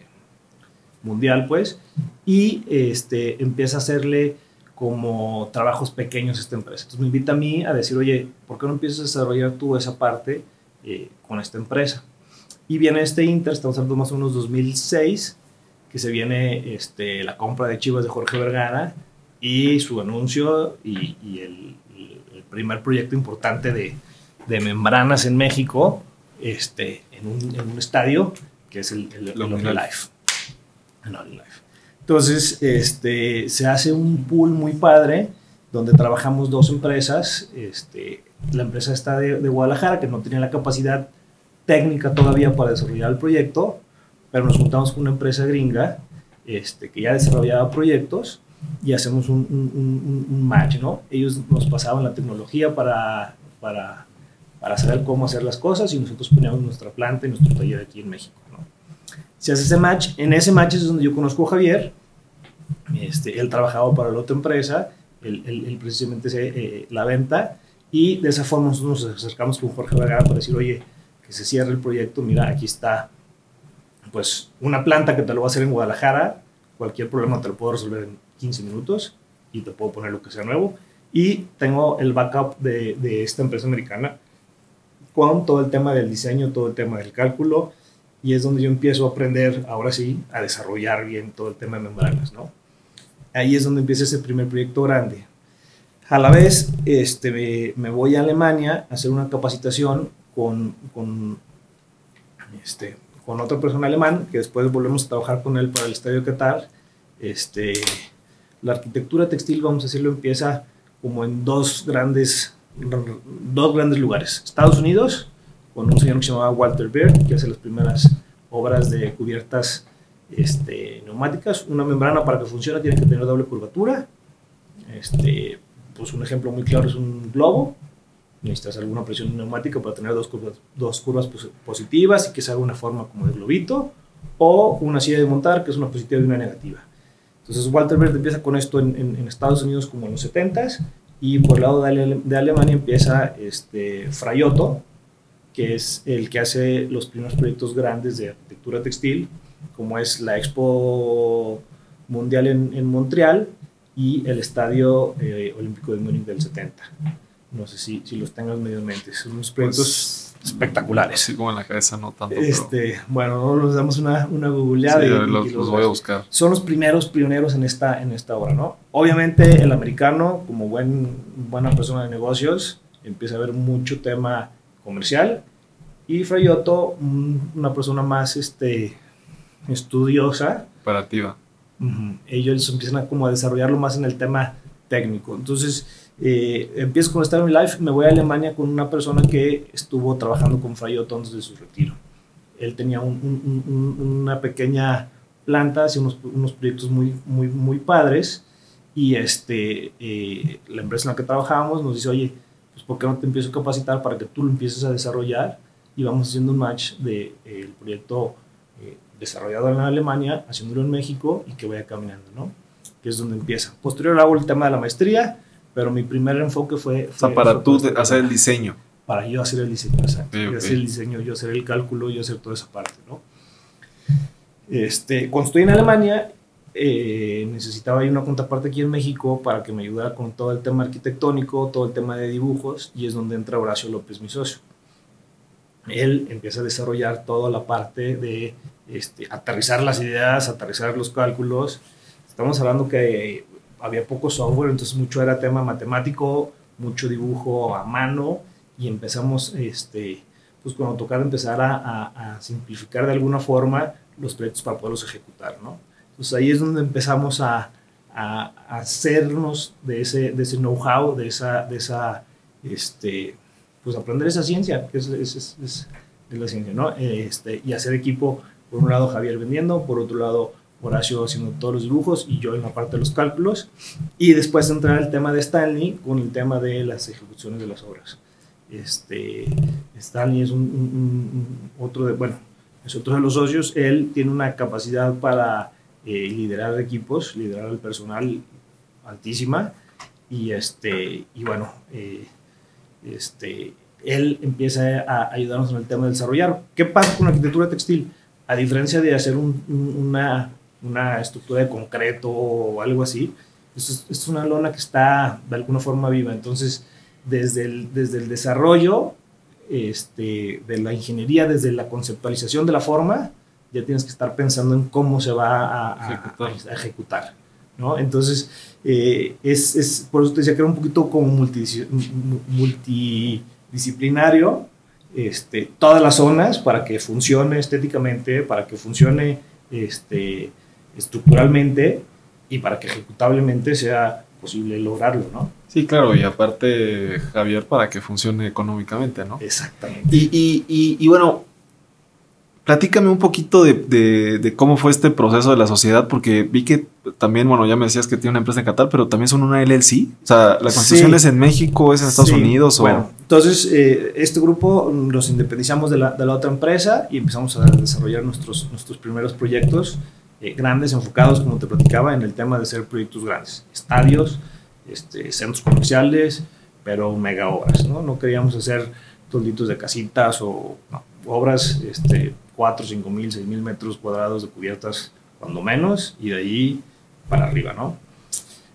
mundial, pues, y este, empieza a hacerle como trabajos pequeños esta empresa. Entonces me invita a mí a decir, oye, ¿por qué no empiezas a desarrollar tú esa parte eh, con esta empresa? Y viene este Inter, estamos hablando más o menos 2006, que se viene este, la compra de Chivas de Jorge Vergara, y su anuncio y, y el, el, primer proyecto importante de, de, membranas en México este, en, un, en un estadio que es el, el, el OmniLife. Entonces, este, se hace un pool muy padre donde trabajamos dos empresas. Este, la empresa está de, de Guadalajara, que no tenía la capacidad técnica todavía para desarrollar el proyecto, pero nos juntamos con una empresa gringa este, que ya desarrollaba proyectos y hacemos un, un, un, match, ¿no? Ellos nos pasaban la tecnología para, para, para, saber cómo hacer las cosas y nosotros poníamos nuestra planta y nuestro taller aquí en México, ¿no? Se hace ese match, en ese match es donde yo conozco a Javier, este, él trabajaba para la otra empresa, él, él, él precisamente se, eh, la venta. Y de esa forma nosotros nos acercamos con Jorge Vergara para decir, oye, que se cierre el proyecto, mira, aquí está pues una planta que te lo va a hacer en Guadalajara, cualquier problema te lo puedo resolver en 15 minutos y te puedo poner lo que sea nuevo. Y tengo el backup de, de, esta empresa americana con todo el tema del diseño, todo el tema del cálculo, y es donde yo empiezo a aprender, ahora sí, a desarrollar bien todo el tema de membranas, ¿no? Ahí es donde empieza ese primer proyecto grande. A la vez, este, me, me voy a Alemania a hacer una capacitación con, con, este, con otra persona alemán, que después volvemos a trabajar con él para el Estadio Qatar. Este, la arquitectura textil, vamos a decirlo, empieza como en dos grandes, dos grandes lugares. Estados Unidos, con un señor que se llamaba Walter Baird, que hace las primeras obras de cubiertas este, neumáticas. Una membrana para que funcione tiene que tener doble curvatura. Este, pues un ejemplo muy claro es un globo. Necesitas alguna presión neumática para tener dos curvas, dos curvas positivas y que se haga una forma como de globito. O una silla de montar que es una positiva y una negativa. Entonces Walter Bird empieza con esto en, en, en, Estados Unidos como en los 70s y por el lado de, Ale, de Alemania empieza este, Frayoto, que es el que hace los primeros proyectos grandes de arquitectura textil, como es la Expo Mundial en, en Montreal y el Estadio eh, Olímpico de Múnich del 70. No sé si, si los tengas medio en mente. Son unos proyectos... Pues, espectaculares. Así como en la cabeza no tanto. Este, pero... Bueno, nos damos una, una googleada. Sí, y, los, y los, los, voy a buscar. Son los primeros pioneros en esta, en esta obra, ¿no? Obviamente el americano, como buen, buena persona de negocios, empieza a haber mucho tema comercial y Frayoto, una persona más este, estudiosa. Operativa. ellos empiezan a, como a desarrollarlo más en el tema técnico. Entonces, eh, empiezo con Star Life, me voy a Alemania con una persona que estuvo trabajando con Frayoto antes de su retiro. Él tenía una pequeña planta, hacía unos, unos, proyectos muy, muy, muy padres y este, eh, la empresa en la que trabajábamos nos dice, oye, pues ¿por qué no te empiezo a capacitar para que tú lo empieces a desarrollar? Y vamos haciendo un match del de, el proyecto eh, desarrollado en Alemania, haciéndolo en México y que vaya caminando, ¿no? Que es donde empieza. Posterior hago el tema de la maestría, pero mi primer enfoque fue... o sea, para tú hacer el diseño. Para yo hacer el diseño, exacto. Yo hacer el diseño, yo hacer el cálculo, yo hacer toda esa parte, ¿no? Este, cuando estoy en Alemania, eh, necesitaba ahí una contraparte aquí en México para que me ayudara con todo el tema arquitectónico, todo el tema de dibujos, y es donde entra Horacio López, mi socio. Él empieza a desarrollar toda la parte de este, aterrizar las ideas, aterrizar los cálculos. Estamos hablando que había poco software, entonces mucho era tema matemático, mucho dibujo a mano, y empezamos, este, pues cuando tocaba empezar a, a simplificar de alguna forma los proyectos para poderlos ejecutar, ¿no? Entonces ahí es donde empezamos a, a, hacernos de ese, de ese know-how, de esa, de esa, este, pues aprender esa ciencia, que es, es, es, la ciencia, ¿no? Este, y hacer equipo, por un lado Javier vendiendo, por otro lado Horacio haciendo todos los dibujos y yo en la parte de los cálculos, y después entrar el tema de Stanley con el tema de las ejecuciones de las obras. Este, Stanley es un otro de, bueno, nosotros de los socios, él tiene una capacidad para eh, liderar equipos, liderar el personal altísima y, este, y bueno, eh, este, él empieza a ayudarnos en el tema de desarrollar. ¿Qué pasa con la arquitectura textil? A diferencia de hacer una, una, estructura de concreto o algo así, esto es, una lona que está de alguna forma viva. Entonces, desde el, desde el desarrollo este, de la ingeniería, desde la conceptualización de la forma, ya tienes que estar pensando en cómo se va a, ejecutar. ¿no? Entonces, eh, es, es, por eso te decía que era un poquito como multidisciplinario, este, todas las zonas para que funcione estéticamente, para que funcione este, estructuralmente y para que ejecutablemente sea posible lograrlo, ¿no? Sí, claro, y aparte, Javier, para que funcione económicamente, ¿no? Exactamente. Y, y, y, bueno, platícame un poquito de, de, cómo fue este proceso de la sociedad, porque vi que también, bueno, ya me decías que tiene una empresa en Qatar, pero también son una LLC. O sea, ¿la constitución es en México, es en Estados Unidos? Bueno, entonces, eh, este grupo los independizamos de la, de la, otra empresa y empezamos a desarrollar nuestros, nuestros primeros proyectos eh, grandes, enfocados, como te platicaba, en el tema de hacer proyectos grandes, estadios, este, centros comerciales, pero mega obras, ¿no? No queríamos hacer tolditos de casitas o obras, este, 4, 5 mil, 6 mil metros cuadrados de cubiertas, cuando menos, y de ahí para arriba, ¿no?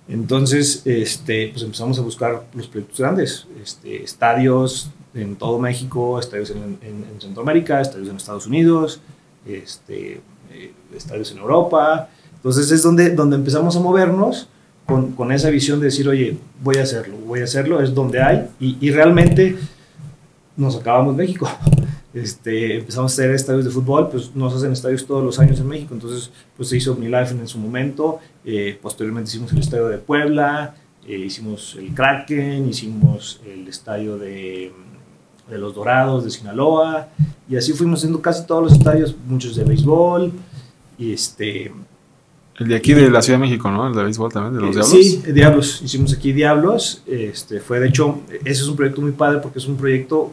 Entonces, este, pues empezamos a buscar los proyectos grandes, este, estadios en todo México, estadios en, en Centroamérica, estadios en Estados Unidos, este, eh, estadios en Europa. Entonces es donde, donde empezamos a movernos con, con, esa visión de decir, oye, voy a hacerlo, voy a hacerlo, es donde hay. Y, y realmente nos acabamos México. Este, empezamos a hacer estadios de fútbol, pues nos hacen estadios todos los años en México, entonces pues se hizo OmniLife en su momento, eh, posteriormente hicimos el estadio de Puebla, eh, hicimos el Kraken, hicimos el estadio de de los Dorados, de Sinaloa, y así fuimos haciendo casi todos los estadios, muchos de béisbol, y este... El de aquí de la Ciudad de México, ¿no? El de béisbol también, de los eh, Diablos. Sí, Diablos, hicimos aquí Diablos, este, fue de hecho, ese es un proyecto muy padre porque es un proyecto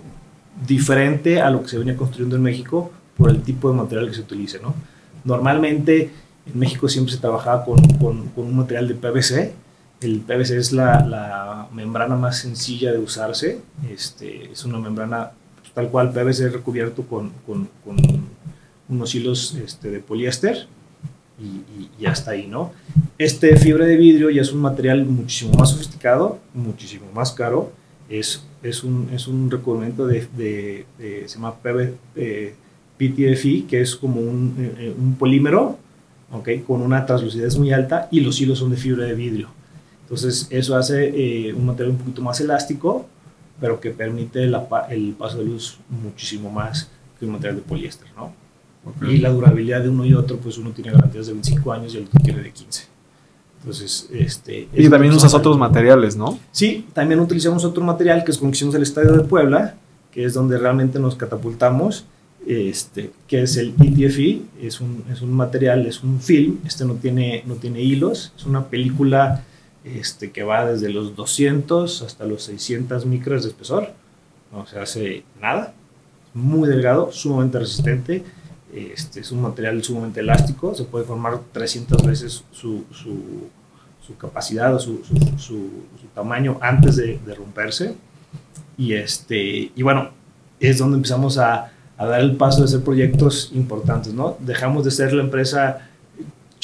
diferente a lo que se venía construyendo en México por el tipo de material que se utilice, ¿no? Normalmente en México siempre se trabajaba con, con, con un material de PVC, el PVC es la, la, membrana más sencilla de usarse. Este, es una membrana pues, tal cual PVC recubierto con, con, con unos hilos este, de poliéster y, y, hasta ahí, ¿no? Este fibra de vidrio ya es un material muchísimo más sofisticado, muchísimo más caro. Es, es, un, es un recubrimiento de, de, se llama PV, eh, PTFE, que es como un, eh, un polímero, ¿okay? con una translucidez muy alta y los hilos son de fibra de vidrio. Entonces eso hace eh, un material un poquito más elástico pero que permite la el paso de luz muchísimo más que un material de poliéster, ¿no? Y la durabilidad de uno y otro, pues uno tiene garantías de 25 años y el otro tiene de 15. Entonces, este... Y también usas otros materiales, ¿no? Sí, también utilizamos otro material que es con que hicimos el Estadio de Puebla, que es donde realmente nos catapultamos, este, que es el ETFE, es un, es un material, es un film, este no tiene, no tiene hilos, es una película este, que va desde los 200 hasta los 600 micras de espesor, no se hace nada, muy delgado, sumamente resistente, este, es un material sumamente elástico, se puede formar 300 veces su, su, su capacidad o su, su, tamaño antes de, de romperse. Y, este, y bueno, es donde empezamos a, a dar el paso de hacer proyectos importantes, ¿no? Dejamos de ser la empresa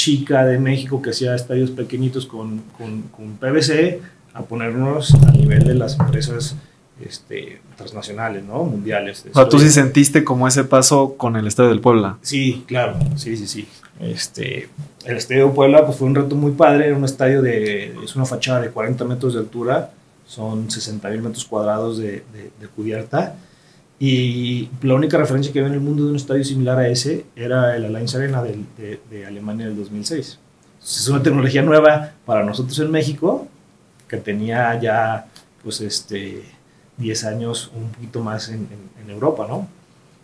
chica de México que hacía estadios pequeñitos con, con, con PVC a ponernos a nivel de las empresas este, transnacionales, ¿no? Mundiales. O sea, tú sí sentiste como ese paso con el Estadio del Puebla. Sí, claro, sí, sí, sí. Este, el Estadio Puebla pues, fue un reto muy padre, era un estadio de, es una fachada de 40 metros de altura, son 60 mil metros cuadrados de, de- de cubierta, y la única referencia que había en el mundo de un estadio similar a ese era el Allianz Arena del- de, de Alemania del 2006. Entonces, es una tecnología nueva para nosotros en México, que tenía ya, pues, este, 10 años, un poquito más en, en- en Europa, ¿no?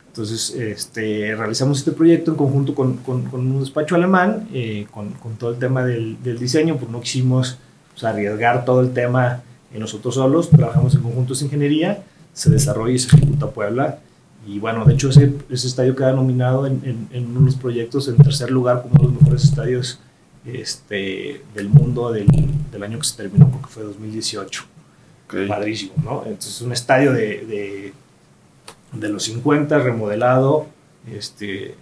Entonces, este, realizamos este proyecto en conjunto con, con- con un despacho alemán, eh, con, con todo el tema del, del diseño, pues no quisimos pues, arriesgar todo el tema en nosotros solos, trabajamos en conjuntos de ingeniería, se desarrolla y se ejecuta Puebla, y bueno, de hecho ese, ese estadio queda nominado en, en- en uno de los proyectos en tercer lugar como uno de los mejores estadios este, del mundo del, del año que se terminó, porque fue 2018 padrísimo, ¿no? Entonces, un estadio de, de, de los 50, remodelado, este,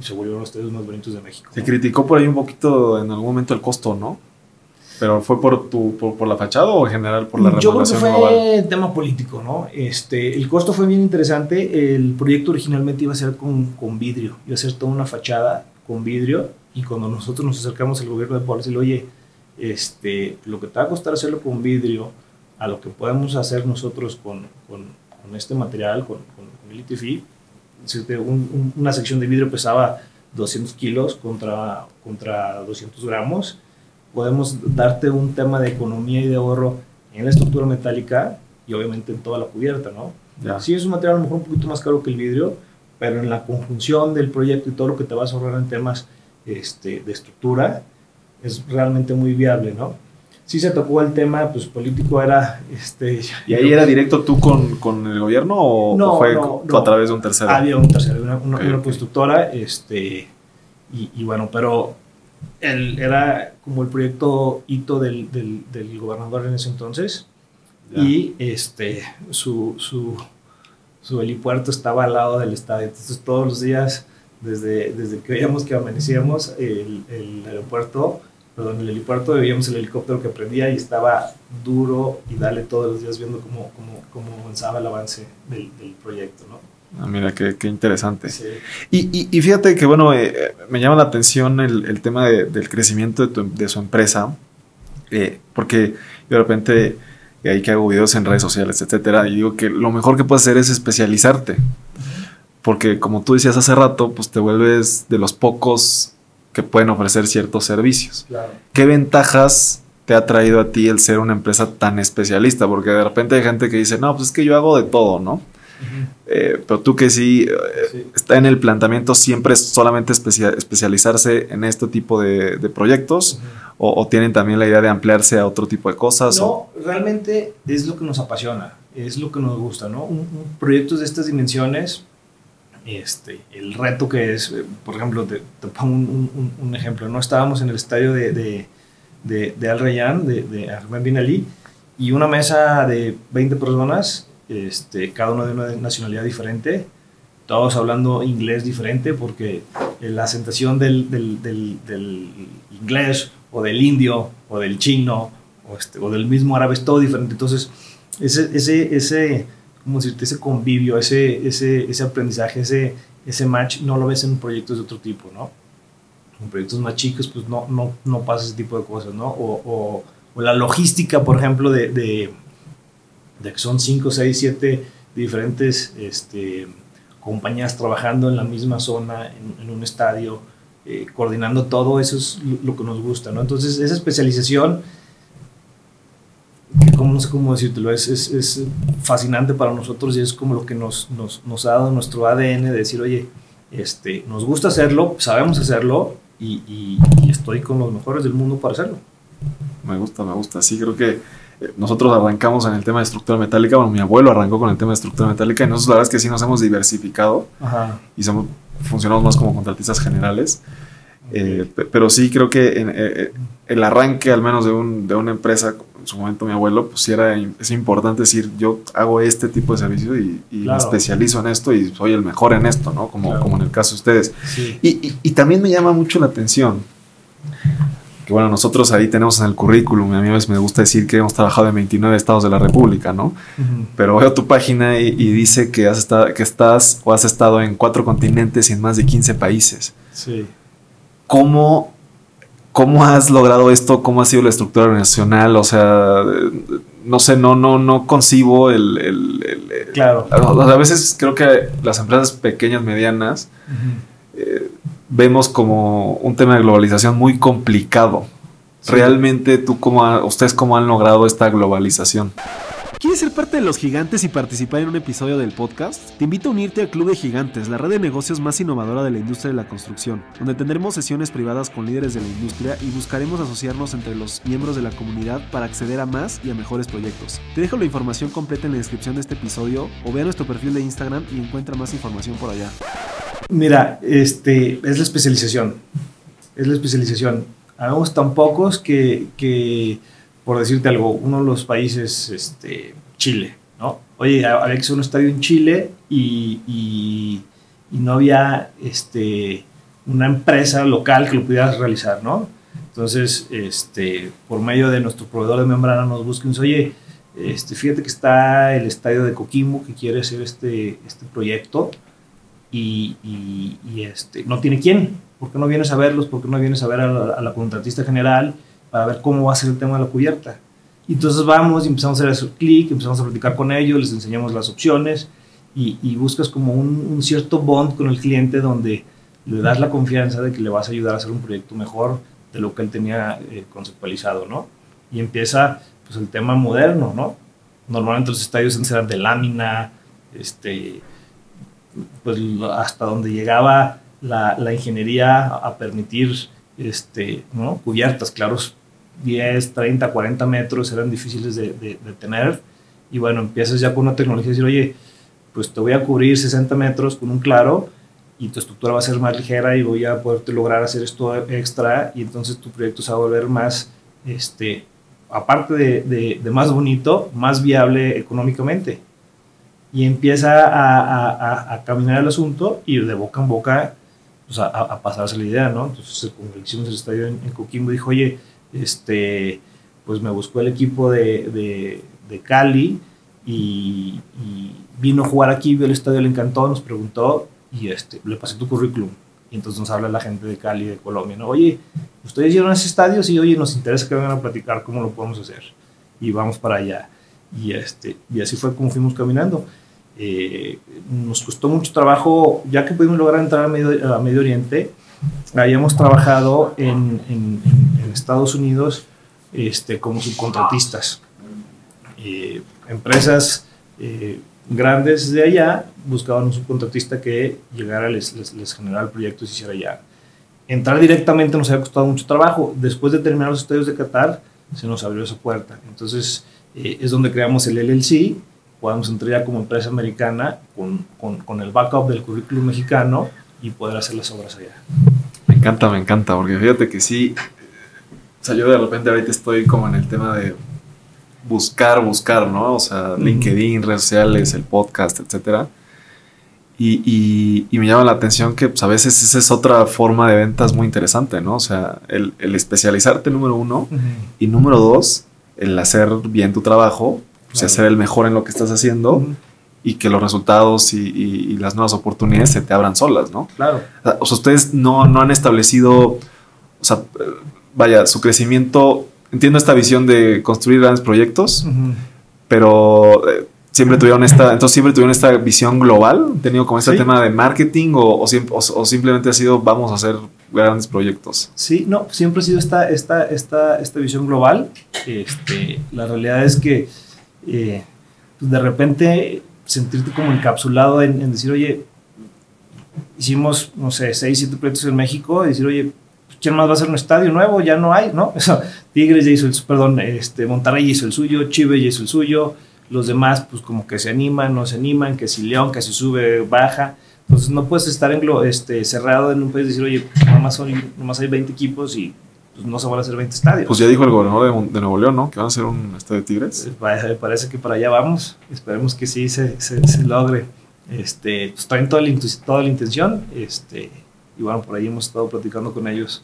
y se volvió uno de los estadios más bonitos de México. Se ¿no? criticó por ahí un poquito en algún momento el costo, ¿no? Pero fue por tu por, por la fachada o en general por la Yo creo que remodelación fue global. tema político, ¿no? Este, el costo fue bien interesante. El proyecto originalmente iba a ser con, con vidrio, iba a ser toda una fachada con vidrio. Y cuando nosotros nos acercamos al gobierno de Puebla, decirle, oye, este, lo que te va a costar hacerlo con vidrio, a lo que podemos hacer nosotros con, con, con este material, con, con, con el ITFI, un- un- una sección de vidrio pesaba 200 kilos contra, contra 200 gramos. Podemos darte un tema de economía y de ahorro en la estructura metálica y obviamente en toda la cubierta, ¿no? Ya. Sí, es un material a lo mejor un poquito más caro que el vidrio, pero en la conjunción del proyecto y todo lo que te vas a ahorrar en temas este, de estructura es realmente muy viable, ¿no? Sí se tocó el tema, pues político era, este... ¿Y ahí era directo tú con, con el gobierno o, No, o fue no, no. a través de un tercero? Había un tercero, una, una, Ok, una constructora, este, y, y bueno, pero él era como el proyecto hito del, del, del gobernador en ese entonces, Ya. y este, su, su, su helipuerto estaba al lado del estadio, entonces todos los días, desde, desde que veíamos que amanecíamos, el, el aeropuerto, perdón, el helipuerto, veíamos el helicóptero que prendía y estaba duro y dale todos los días viendo cómo, cómo, cómo avanzaba el avance del, del proyecto, ¿no? Ah, mira, qué, qué interesante. Sí. Y, y- y fíjate que, bueno, eh, me llama la atención el, el tema de- del crecimiento de, tu- de su empresa, eh, porque yo de repente, eh, ahí que hago videos en redes sociales, etcétera, y digo que lo mejor que puedes hacer es especializarte, porque como tú decías hace rato, pues te vuelves de los pocos que pueden ofrecer ciertos servicios. Claro. ¿Qué ventajas te ha traído a ti el ser una empresa tan especialista? Porque de repente hay gente que dice, no, pues es que yo hago de todo, ¿no? Eh, pero tú que sí, eh, Sí. está en el planteamiento siempre es solamente especia- especializarse en este tipo de, de proyectos o, o tienen también la idea de ampliarse a otro tipo de cosas. o- No, realmente es lo que nos apasiona, es lo que nos gusta, ¿no? Un, un proyectos de estas dimensiones, este, el reto que es, eh, por ejemplo, te, te pongo un, un- un ejemplo, ¿no? Estábamos en el estadio de, de, de, de Al Rayyan, de, de Ahmed Bin Ali, y una mesa de 20 personas, este, cada uno de una nacionalidad diferente, todos hablando inglés diferente, porque la acentuación del, del, del, del inglés o del indio o del chino o, este, o del mismo árabe es todo diferente. Entonces, ese, ese, ese, ¿cómo decirte? ese convivio, ese, ese, ese aprendizaje, ese, ese match, no lo ves en proyectos de otro tipo, ¿no? En proyectos más chicos, pues no, no, no pasa ese tipo de cosas, ¿no? O, o, la logística, por ejemplo, de, de que son 5, 6, 7 diferentes este, compañías trabajando en la misma zona, en, un estadio, eh, coordinando todo, eso es lo, que nos gusta, ¿no? Entonces, esa especialización, como no sé cómo decírtelo, es, es, es, fascinante para nosotros y es como lo que nos, nos, nos, ha dado nuestro ADN de decir, oye, este, nos gusta hacerlo, sabemos hacerlo y, y, y estoy con los mejores del mundo para hacerlo. Me gusta, me gusta, sí, creo que nosotros arrancamos en el tema de estructura metálica, bueno, mi abuelo arrancó con el tema de estructura metálica y nosotros la verdad es que sí nos hemos diversificado y somos, funcionamos más como contratistas generales. Eh, pero sí creo que en, eh, el arranque al menos de, un, de, una empresa, en su momento mi abuelo, pues sí era, es importante decir, yo hago este tipo de servicio y, me especializo en esto y soy el mejor en esto, ¿no? Como, como en el caso de ustedes. Y, y, y, también me llama mucho la atención que bueno, nosotros ahí tenemos en el currículum, a mí a veces me gusta decir que hemos trabajado en 29 estados de la República, ¿no? Pero veo tu página y, dice que, has estado, que estás o has estado en cuatro continentes y en más de 15 países. Sí. ¿Cómo, cómo has logrado esto? ¿Cómo ha sido la estructura organizacional? O sea, no sé, no, no, no concibo el... claro. A, veces creo que las empresas pequeñas, medianas, vemos como un tema de globalización muy complicado. Realmente, tú cómo ustedes cómo han logrado esta globalización. ¿Quieres ser parte de los gigantes y participar en un episodio del podcast? Te invito a unirte al Club de Gigantes, la red de negocios más innovadora de la industria de la construcción, donde tendremos sesiones privadas con líderes de la industria y buscaremos asociarnos entre los miembros de la comunidad para acceder a más y a mejores proyectos. Te dejo la información completa en la descripción de este episodio o ve a nuestro perfil de Instagram y encuentra más información por allá. Mira, este, es la especialización. Es la especialización. Habemos tan pocos que, que, por decirte algo, uno de los países, este, Chile, ¿no? Oye, había que hacer un estadio en Chile y, y, no había este, una empresa local que lo pudiera realizar, ¿no? Entonces, este, por medio de nuestro proveedor de membrana nos buscan, oye, este, fíjate que está el estadio de Coquimbo que quiere hacer este, este proyecto y, este, no tiene quién. ¿Por qué no vienes a verlos? ¿Por qué no vienes a ver a la, contratista general para ver cómo va a ser el tema de la cubierta? Y entonces vamos y empezamos a hacer clic, empezamos a platicar con ellos, les enseñamos las opciones y, buscas como un, cierto bond con el cliente donde le das la confianza de que le vas a ayudar a hacer un proyecto mejor de lo que él tenía eh, conceptualizado, ¿no? Y empieza pues el tema moderno, ¿no? Normalmente los estadios eran de lámina, este, pues hasta donde llegaba la, la ingeniería a permitir este, ¿no? cubiertas, claros, 10, 30, 40 metros eran difíciles de, de, tener. Y bueno, empiezas ya con una tecnología y decir, oye, pues te voy a cubrir 60 metros con un claro y tu estructura va a ser más ligera y voy a poderte lograr hacer esto extra y entonces tu proyecto se va a volver más, este, aparte de, de más bonito, más viable económicamente y empieza a, a, caminar el asunto y de boca en boca pues, a, pasarse la idea, ¿no? Entonces, cuando hicimos el estadio en, Coquimbo, dijo, oye, este, pues me buscó el equipo de, de, de Cali y, vino a jugar aquí, vio el estadio, le encantó, nos preguntó y este, le pasé tu currículum. Y entonces nos habla la gente de Cali, de Colombia, ¿no? Oye, ustedes llegaron a ese estadio, sí, oye, nos interesa que vengan a platicar cómo lo podemos hacer. Y vamos para allá. Y, este, y así fue como fuimos caminando. Eh, nos costó mucho trabajo, ya que pudimos lograr entrar a Medio, a Medio Oriente, habíamos trabajado en, en, Estados Unidos este, como subcontratistas. Eh, empresas eh, grandes de allá buscaban un subcontratista que llegara, les, les, les generara el proyecto y se hiciera allá. Entrar directamente nos había costado mucho trabajo. Después de terminar los estudios de Qatar, se nos abrió esa puerta. Entonces, es donde creamos el LLC podamos entrar ya como empresa americana con, con, con, el backup del currículum mexicano y poder hacer las obras allá. Me encanta, me encanta, porque fíjate que sí, o sea, yo de repente ahorita estoy como en el tema de buscar, buscar, ¿no? O sea, LinkedIn, redes sociales, el podcast, etcétera. Y, y, y, me llama la atención que pues, a veces esa es otra forma de ventas muy interesante, ¿no? O sea, el, el especializarte, número uno, y número dos, el hacer bien tu trabajo o sea, ser el mejor en lo que estás haciendo y que los resultados y, las nuevas oportunidades se te abran solas, ¿no? Claro. O sea, ustedes no, no han establecido, o sea, vaya, su crecimiento, entiendo esta visión de construir grandes proyectos, pero eh, siempre tuvieron esta, entonces siempre tuvieron esta visión global, ¿Han tenido como este Sí. tema de marketing o, o- o simplemente ha sido vamos a hacer grandes proyectos. Sí, no, siempre ha sido esta, esta, esta, esta visión global. Este, la realidad es que eh, pues de repente sentirte como encapsulado en, decir, oye, hicimos, no sé, seis, siete proyectos en México, y decir, oye, ¿quién más va a hacer un estadio nuevo? Ya no hay, ¿no? Tigres ya hizo el, perdón, este, Monterrey hizo el suyo, Chivas ya hizo el suyo, los demás pues como que se animan, no se animan, que si León, que si sube, baja. Entonces no puedes estar en este, cerrado en un país y decir, oye, nomás, son, nomás hay 20 equipos y pues, no se van a hacer 20 estadios. Pues ya dijo el gobernador de, Nuevo León, ¿no? Que van a hacer un estadio de Tigres. Pa- Parece que para allá vamos. Esperemos que sí se, se, se logre. Este, pues traen toda la, toda la intención. Este, y bueno, por ahí hemos estado platicando con ellos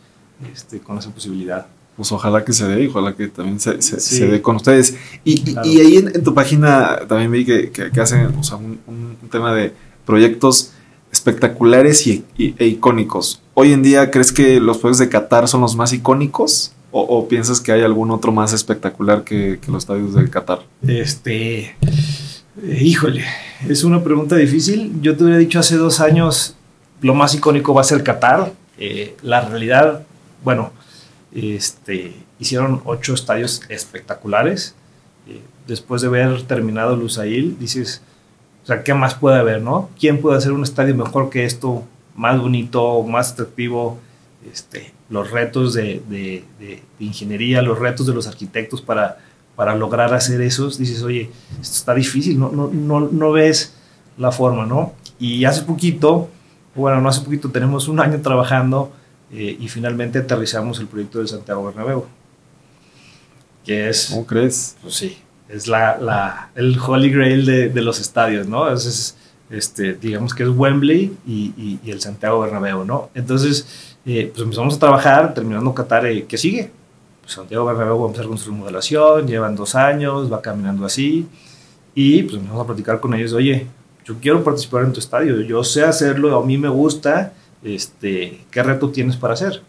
este, con esa posibilidad. Pues ojalá que se dé, y ojalá que también se, se- Sí. se dé con ustedes. Y, y- Claro. y ahí en, en tu página también vi que, que- que hacen o sea, un- un tema de proyectos espectaculares y, e icónicos. Hoy en día, ¿crees que los proyectos de Qatar son los más icónicos? ¿O, piensas que hay algún otro más espectacular que, los estadios de Qatar? Este, eh, híjole, es una pregunta difícil. Yo te hubiera dicho hace dos años, lo más icónico va a ser Qatar. Eh, la realidad, bueno, este, hicieron ocho estadios espectaculares. Eh, después de haber terminado Lusail, dices, o sea, ¿qué más puede haber, no? ¿Quién puede hacer un estadio mejor que esto? Más bonito, más atractivo. Este, los retos de, de- de- de ingeniería, los retos de los arquitectos para, para lograr hacer esos, dices, oye, esto está difícil, no, no, no, no ves la forma, ¿no? Y hace poquito, bueno, no hace poquito, tenemos un año trabajando eh, y finalmente aterrizamos el proyecto del Santiago Bernabéu, que es, ¿Cómo crees? pues sí, es la, la- el holy grail de, de los estadios, ¿no? Es, es, este, digamos que es Wembley y, y- y el Santiago Bernabéu, ¿no? Entonces, eh, pues empezamos a trabajar, terminando Qatar, eh, ¿qué sigue? Pues Santiago Bernabéu va a empezar con su remodelación, llevan dos años, va caminando así, y pues empezamos a platicar con ellos, oye, yo quiero participar en tu estadio, yo sé hacerlo, a mí me gusta, este, ¿qué reto tienes para hacer?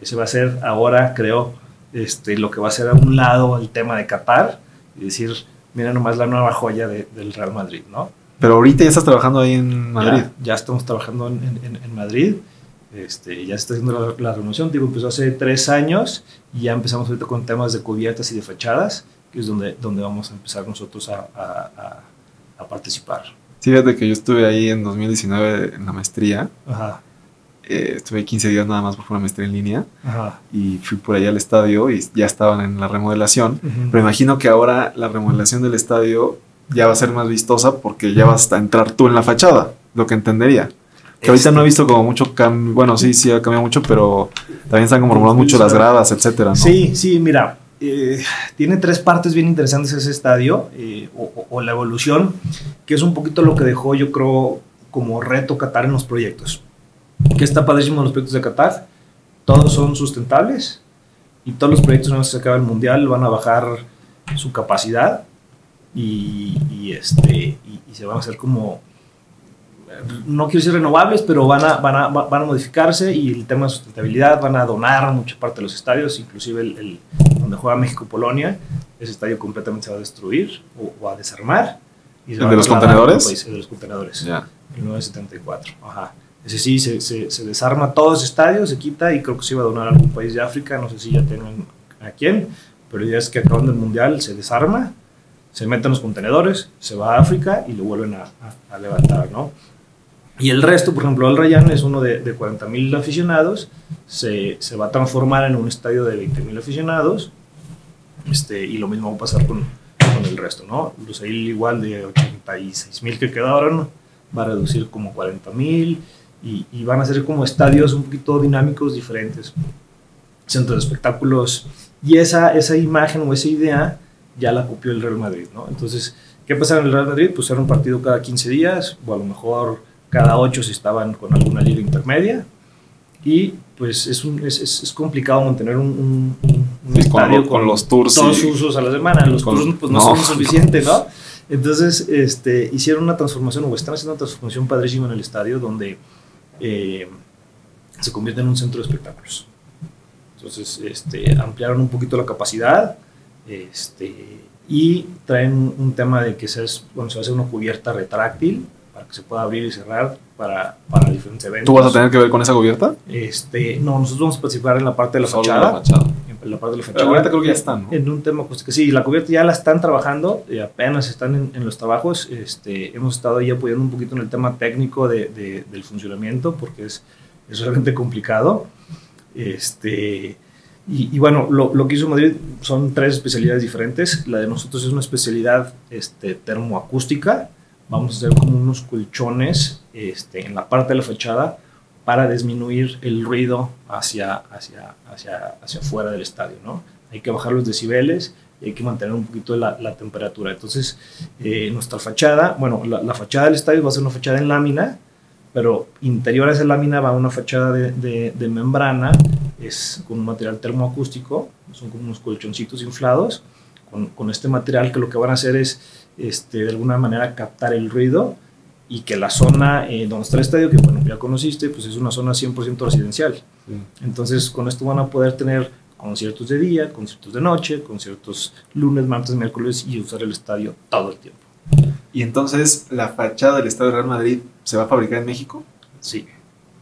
Ese va a ser ahora, creo, este, lo que va a ser a un lado el tema de Qatar y decir, mira nomás la nueva joya de- del Real Madrid, ¿no? Pero ahorita ya estás trabajando ahí en Madrid. Ya, ya estamos trabajando en, en- en Madrid, este, ya se está haciendo la, la renovación, digo, empezó hace tres años y ya empezamos ahorita con temas de cubiertas y de fachadas, que es donde, donde vamos a empezar nosotros a, a- a- a participar. Sí, fíjate que yo estuve ahí en 2019 en la maestría. Ajá, Eh, estuve 15 días nada más por una maestría en línea. ajá. y fui por allá al estadio y ya estaban en la remodelación. Ujú. Pero imagino que ahora la remodelación del estadio ya va a ser más vistosa porque ya vas a entrar tú en la fachada, lo que entendería. Que ahorita Este- no he visto como mucho cambio, bueno, sí, sí ha cambiado mucho, pero también están como remodeladas mucho las gradas, etcétera, ¿no? Sí, sí, mira, eh, tiene tres partes bien interesantes ese estadio, eh, o- o la evolución, que es un poquito lo que dejó, yo creo, como reto Qatar en los proyectos. Que está padrísimo en los proyectos de Qatar, todos son sustentables y todos los proyectos una vez que se acaba el mundial van a bajar su capacidad y, y, este, y, y se van a hacer como no quiero decir renovables, pero van a, van, a, van a modificarse y el tema de sustentabilidad van a donar mucha parte de los estadios, inclusive el, el- donde juega México-Polonia, ese estadio completamente se va a destruir o, o a desarmar. Y se ¿El va de a los trasladar a otro contenedores? país, el de los contenedores. El 974. Ajá. Ese sí, se, se, se desarma todo ese estadio, se quita y creo que se iba a donar a algún país de África, no sé si ya tengan a quién, pero la idea es que acabando el mundial se desarma, se meten los contenedores, se va a África y lo vuelven a, a- a levantar, ¿no? Y el resto, por ejemplo, el Rayán es uno de, de 40 mil aficionados, se, se va a transformar en un estadio de 20 mil aficionados, este, y lo mismo va a pasar con, con el resto, ¿no? Lusail igual de 86 mil que quedaron, va a reducir como 40 mil, y, y van a ser como estadios un poquito dinámicos, diferentes, centros de espectáculos, y esa, esa imagen o esa idea ya la copió el Real Madrid, ¿no? Entonces, ¿qué pasaba en el Real Madrid? Pues era un partido cada 15 días, o a lo mejor cada 8 si estaban con alguna liga intermedia, y pues es, un, es, es, es complicado mantener un, un, un- Sí, con estadio lo- con los tours Dos y- usos a la semana, los con- tours pues no, no. son suficientes, ¿no? Entonces, este, hicieron una transformación, o están haciendo una transformación padrísima en el estadio, donde eh, se convierte en un centro de espectáculos. Entonces, este, ampliaron un poquito la capacidad, Este, y traen un tema de que se, es, bueno, se va a hacer una cubierta retráctil para que se pueda abrir y cerrar para, para diferentes eventos. ¿Tú vas a tener que ver con esa cubierta? Este, no, nosotros vamos a participar en la parte de la Solo fachada. la fachada. La parte de la fachada. ahorita creo que ya están, ¿no? En un tema acústico. Sí, la cubierta ya la están trabajando, y apenas están en, en los trabajos. Este, hemos estado ahí apoyando un poquito en el tema técnico de, de- del funcionamiento, porque es, es realmente complicado. Este, y, y bueno, lo, lo que hizo Madrid son tres especialidades diferentes. La de nosotros es una especialidad este, termoacústica. Vamos a hacer como unos colchones este, en la parte de la fachada para disminuir el ruido hacia, hacia, hacia, hacia afuera del estadio, ¿no? Hay que bajar los decibeles y hay que mantener un poquito la, temperatura. Entonces, eh, nuestra fachada, bueno, la, fachada del estadio va a ser una fachada en lámina, pero interior a esa lámina va una fachada de membrana, es con un material termoacústico, son como unos colchoncitos inflados, con, con este material que lo que van a hacer es, este, de alguna manera, captar el ruido y que la zona eh, donde está el estadio, que bueno, ya conociste, pues es una zona 100% residencial. Entonces, con esto van a poder tener conciertos de día, conciertos de noche, conciertos lunes, martes, miércoles y usar el estadio todo el tiempo. Y entonces, ¿la fachada del Estadio Real Madrid se va a fabricar en México? Sí,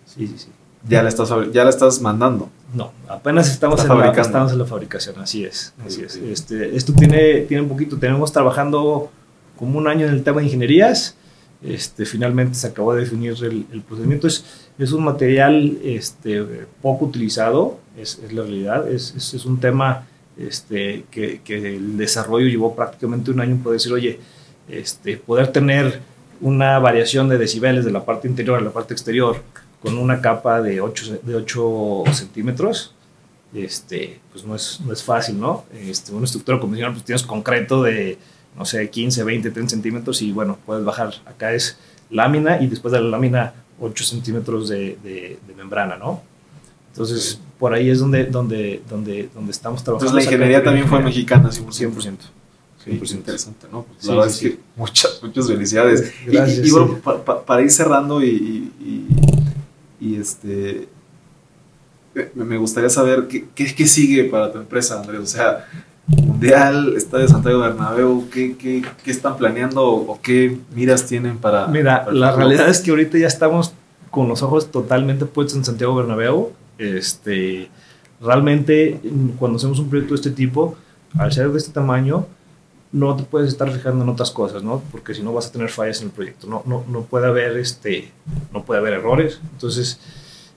sí, sí, sí. Ya la estás, ya la estás mandando. No, apenas estamos, en la, estamos en la fabricación, así es. Así es. Este, esto tiene, tiene un poquito, tenemos trabajando como un año en el tema de ingenierías. Este, finalmente se acabó de definir el, el procedimiento. Es, es un material este, poco utilizado, es, es la realidad. Es, es, un tema este, que, que el desarrollo llevó prácticamente un año. Poder decir, oye, este, poder tener una variación de decibeles de la parte interior a la parte exterior con una capa de 8, de 8 centímetros, este, pues no es, no es fácil, ¿no? Este, una estructura convencional, pues tienes concreto de, no sé, 15, 20, 30 centímetros y bueno, puedes bajar. Acá es lámina y después de la lámina 8 centímetros de, de- de membrana, ¿no? Entonces, por ahí es donde, donde, donde, donde estamos trabajando. Entonces, la ingeniería también fue mexicana, 100%. 100%. Sí, pues 100%. interesante, ¿no? Pues Sí, la verdad sí, es que muchas, muchas felicidades. Y- Gracias, y, y bueno, pa- pa- para ir cerrando y, y- y- este, me, me gustaría saber qué, qué, qué sigue para tu empresa, Andrés. O sea, Mundial, Estadio Santiago Bernabéu, ¿qué, qué, qué están planeando o qué miras tienen para... Mira, para la realidad es que ahorita ya estamos con los ojos totalmente puestos en Santiago Bernabéu. Este, realmente, cuando hacemos un proyecto de este tipo, al ser de este tamaño, no te puedes estar fijando en otras cosas, ¿no? Porque si no vas a tener fallas en el proyecto. No, no, no puede haber, este, no puede haber errores. Entonces,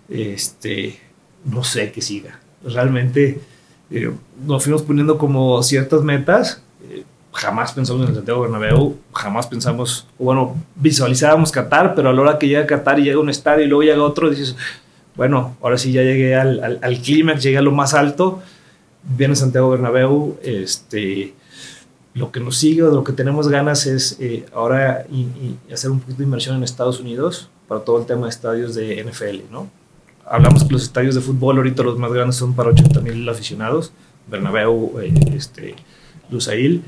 este, no sé qué siga. Realmente eh, nos fuimos poniendo como ciertas metas. eh, jamás pensamos en el Santiago Bernabéu, jamás pensamos, bueno, visualizábamos Qatar, pero a la hora que llega Qatar y llega un estadio y luego llega otro, dices, bueno, ahora sí ya llegué al, al, al clímax, llegué a lo más alto, viene Santiago Bernabéu, este, lo que nos sigue o lo que tenemos ganas es eh, ahora hacer un poquito de inversión en Estados Unidos para todo el tema de estadios de NFL, ¿no? Hablamos que los estadios de fútbol ahorita los más grandes son para 80 mil aficionados, Bernabéu, eh, este, Lusail,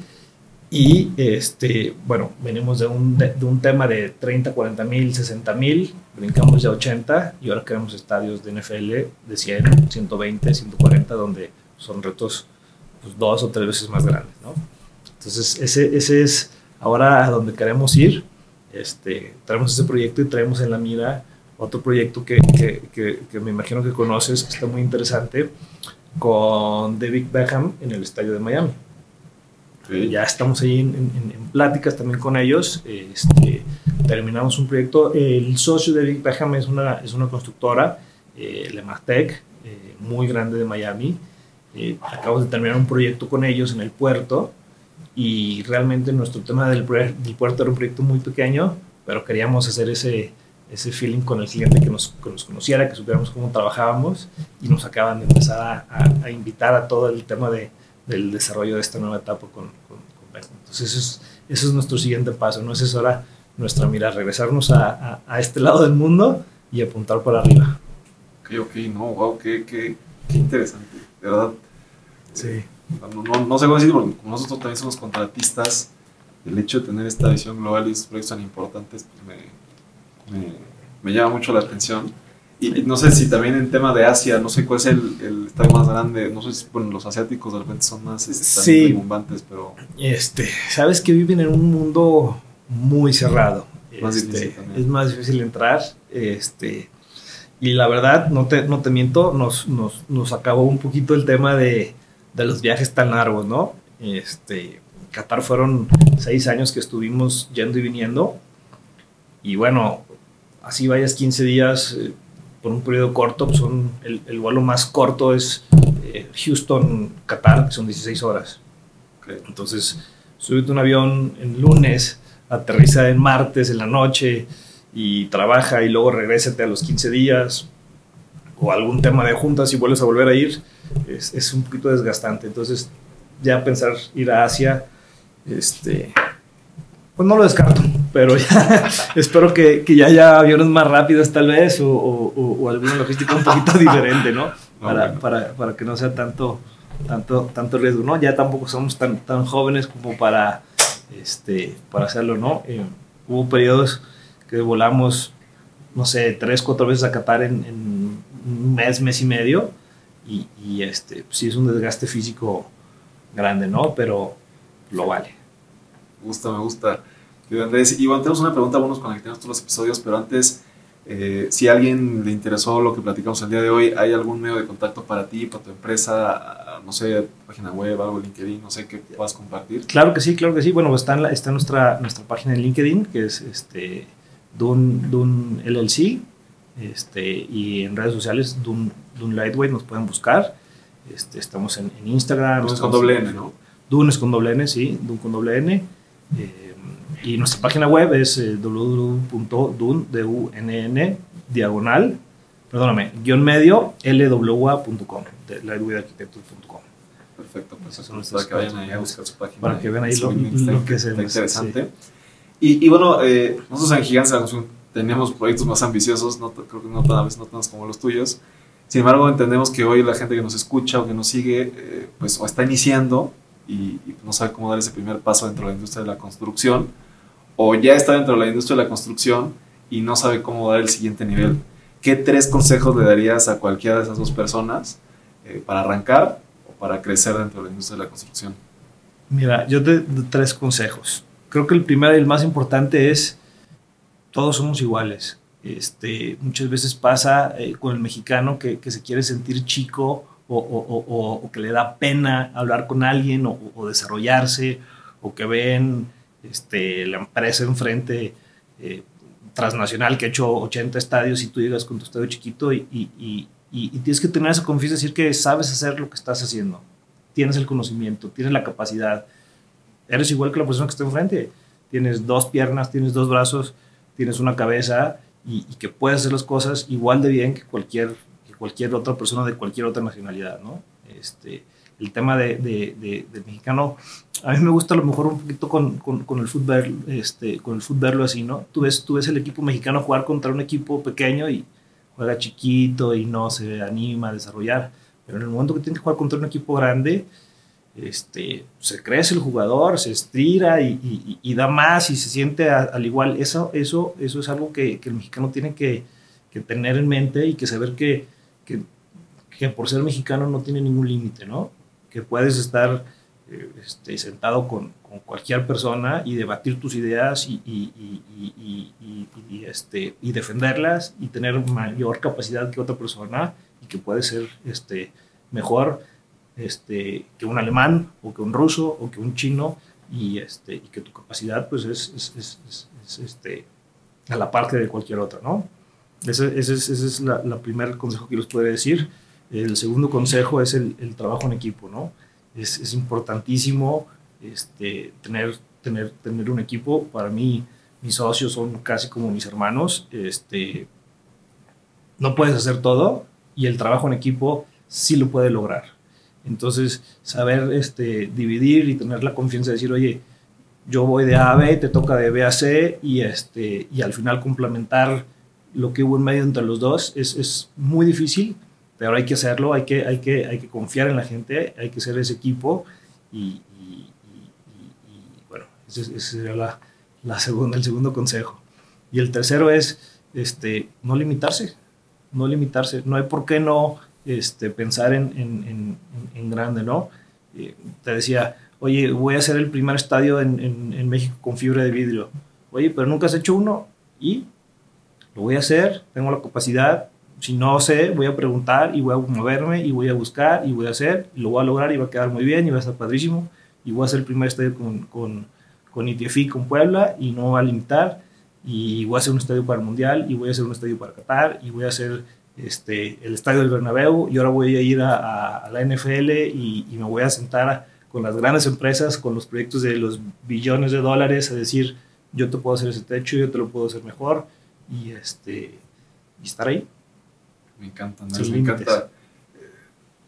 y este, bueno, venimos de un, de, de un tema de 30, 40 mil, 60 mil, brincamos ya a 80 y ahora queremos estadios de NFL de 100, 120, 140, donde son retos pues, dos o tres veces más grandes, ¿no? Entonces, ese, ese es ahora a donde queremos ir. Este, traemos ese proyecto y traemos en la mira otro proyecto que, que, que, que me imagino que conoces, que está muy interesante, con David Beckham en el estadio de Miami. Sí. Ya estamos ahí en, en- en pláticas también con ellos. Este, terminamos un proyecto. El socio de Big Beckham es una, es una constructora, eh, Lemartec, eh, muy grande de Miami. Eh, acabamos de terminar un proyecto con ellos en el puerto y realmente nuestro tema del, del puerto era un proyecto muy pequeño, pero queríamos hacer ese, ese feeling con el cliente que nos, que nos conociera, que supiéramos cómo trabajábamos y nos acaban de empezar a, a- a invitar a todo el tema de, del desarrollo de esta nueva etapa con, con, con Beckham. Entonces eso es, eso es nuestro siguiente paso, ¿no? Esa es ahora nuestra mira, regresarnos a, a, a este lado del mundo y apuntar para arriba. Ok, ok, no, wow, qué, qué, qué interesante. De verdad, Sí. no, no, no sé cómo decir, porque como nosotros también somos contratistas, el hecho de tener esta visión global y estos proyectos tan importantes, pues me, me, me llama mucho la atención. Y no sé si también en tema de Asia, no sé cuál es el, el estadio más grande, no sé si bueno, los asiáticos de repente son más este, Sí. pero Este, sabes que viven en un mundo muy cerrado. Más Este, es más difícil entrar. Este, y la verdad, no te, no te miento, nos, nos, nos acabó un poquito el tema de, de los viajes tan largos, ¿no? Este, Qatar fueron seis años que estuvimos yendo y viniendo. Y bueno, así vayas 15 días eh, por un periodo corto, pues son, el, el vuelo más corto es eh, Houston-Qatar, que son 16 horas. Entonces, súbete un avión en lunes, aterriza en martes en la noche y trabaja y luego regrésate a los 15 días o algún tema de juntas y vuelves a volver a ir, es, es un poquito desgastante. Entonces, ya pensar ir a Asia, este, pues no lo descarto, pero ya espero que, que ya haya aviones más rápidos tal vez o, o- alguna logística un poquito diferente, ¿no? Para, bueno. para, para que no sea tanto, tanto, tanto riesgo, ¿no? Ya tampoco somos tan, tan jóvenes como para, este, para hacerlo, ¿no? Eh, hubo periodos que volamos, no sé, tres, cuatro veces a Qatar en, en un mes, mes y medio, y, y este, sí es un desgaste físico grande, ¿no? Pero lo vale. Me gusta, me gusta. Y Andrés, y bueno, tenemos una pregunta, con la que tenemos todos los episodios, pero antes, eh, si a alguien le interesó lo que platicamos el día de hoy, ¿hay algún medio de contacto para ti, para tu empresa? Ah, No sé, página web, algo, LinkedIn, no sé, qué puedas compartir. Claro que sí, claro que sí. Bueno, está, en la- está nuestra, nuestra página en LinkedIn, que es este, Dun, Dun LLC, este, y en redes sociales Dun, Dun Lightweight nos pueden buscar. Este, estamos en, en Instagram. Entonces con estamos doble N, ¿no? Dun es con doble N, sí, Dun con doble N. Eh, y nuestra página web es eh, www.dun, D-U-N-N, diagonal, perdóname, guion medio, lwa.com, de lightweightarchitecture.com. Perfecto, pues eso es para que vayan ahí a buscar su página. Para que vean ahí lo- lo que hacemos, interesante. Y, y bueno, eh, nosotros en Gigantes de la Construcción tenemos proyectos más ambiciosos, no, creo que no tan, a veces no tantos como los tuyos. Sin embargo, entendemos que hoy la gente que nos escucha o que nos sigue, eh, pues o está iniciando y, y no sabe cómo dar ese primer paso dentro de la industria de la construcción, o ya está dentro de la industria de la construcción y no sabe cómo dar el siguiente nivel. ¿Qué tres consejos le darías a cualquiera de esas dos personas eh, para arrancar o para crecer dentro de la industria de la construcción? Mira, yo te doy tres consejos. Creo que el primero y el más importante es todos somos iguales. Este, muchas veces pasa eh, con el mexicano que, se quiere sentir chico o, o- que le da pena hablar con alguien o desarrollarse o que ven este, la empresa enfrente eh, transnacional que ha hecho 80 estadios y tú llegas con tu estadio chiquito y, y- y- y- tienes que tener esa confianza, decir que sabes hacer lo que estás haciendo, tienes el conocimiento, tienes la capacidad, eres igual que la persona que está enfrente, tienes dos piernas, tienes dos brazos, tienes una cabeza y que puedes hacer las cosas igual de bien que cualquier, que cualquier otra persona de cualquier otra nacionalidad, ¿no? Este, el tema de, de- de- del mexicano, a mí me gusta a lo mejor un poquito con, con- con el fútbol, este, con el fútbol así, ¿no? Tú ves, tú ves el equipo mexicano jugar contra un equipo pequeño y juega chiquito y no se anima a desarrollar, pero en el momento que tiene que jugar contra un equipo grande, este, se crece el jugador, se estira y, y- y da más y se siente a- al igual. Eso, eso, eso es algo que, que el mexicano tiene que, que tener en mente y que saber que, que, que por ser mexicano no tiene ningún límite, ¿no? Que puedes estar eh, este, sentado con, con cualquier persona y debatir tus ideas y, y- y- este, y defenderlas y tener mayor capacidad que otra persona y que puede ser este, mejor este, que un alemán o que un ruso o que un chino y, este, y que tu capacidad pues es, es, es- es- es, este, a la parte de cualquier otra, ¿no? Ese, ese es, ese es la, la primer consejo que les puedo decir. El segundo consejo es el, trabajo en equipo, ¿no? Es, es importantísimo este, tener, tener, tener un equipo. Para mí, mis socios son casi como mis hermanos. Este, no puedes hacer todo y el trabajo en equipo sí lo puede lograr. Entonces, saber este, dividir y tener la confianza de decir, oye, yo voy de A a B, te toca de B a C y, este, y al final complementar lo que hubo en medio entre los dos es, es muy difícil, pero hay que hacerlo, hay que, hay, que, hay que confiar en la gente, hay que ser ese equipo y, y- y- y, bueno, ese, ese sería la, la segunda, el segundo consejo. Y el tercero es este, no limitarse, no limitarse, no hay por qué no este, pensar en, en, en, en grande, ¿no? Eh, te decía, oye, voy a hacer el primer estadio en, México con fibra de vidrio. Oye, pero nunca has hecho uno y lo voy a hacer, tengo la capacidad. Si no sé, voy a preguntar y voy a moverme y voy a buscar y voy a hacer, y lo voy a lograr y va a quedar muy bien y va a estar padrísimo. Y voy a hacer el primer estadio con, con, con ITFI, con Puebla y no va a limitar. Y voy a hacer un estadio para el Mundial y voy a hacer un estadio para Qatar y voy a hacer este, el estadio del Bernabéu y ahora voy a ir a, la NFL y, me voy a sentar con las grandes empresas, con los proyectos de los billones de dólares, a decir, yo te puedo hacer ese techo, yo te lo puedo hacer mejor y, este, y estar ahí. Me encanta, me encanta.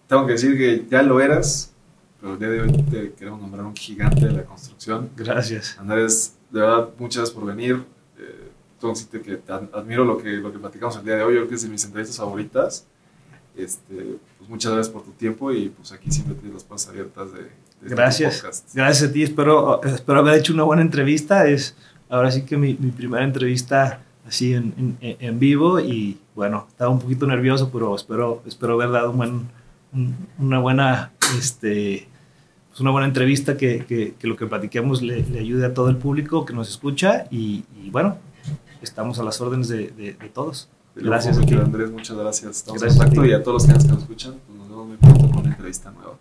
Tengo que decir que ya lo eras, pero el día de hoy te queremos nombrar un gigante de la construcción. Gracias. Andrés, de verdad, muchas gracias por venir que te admiro lo que, lo que platicamos el día de hoy, yo creo que es de mis entrevistas favoritas. Este, pues muchas gracias por tu tiempo y pues aquí siempre tienes las puertas abiertas de, este gracias, gracias a ti, espero, espero haber hecho una buena entrevista, es ahora sí que mi, mi primera entrevista así en, en, en, vivo y bueno, estaba un poquito nervioso, pero espero, espero haber dado un buen, una buena, este, pues una buena entrevista que, que, que, lo que platiquemos le, le, ayude a todo el público que nos escucha y, y bueno, estamos a las órdenes de, de, de todos. Gracias, Andrés, muchas gracias. Estamos gracias en contacto y a todos los que nos escuchan, pues nos vemos muy pronto con una entrevista nueva.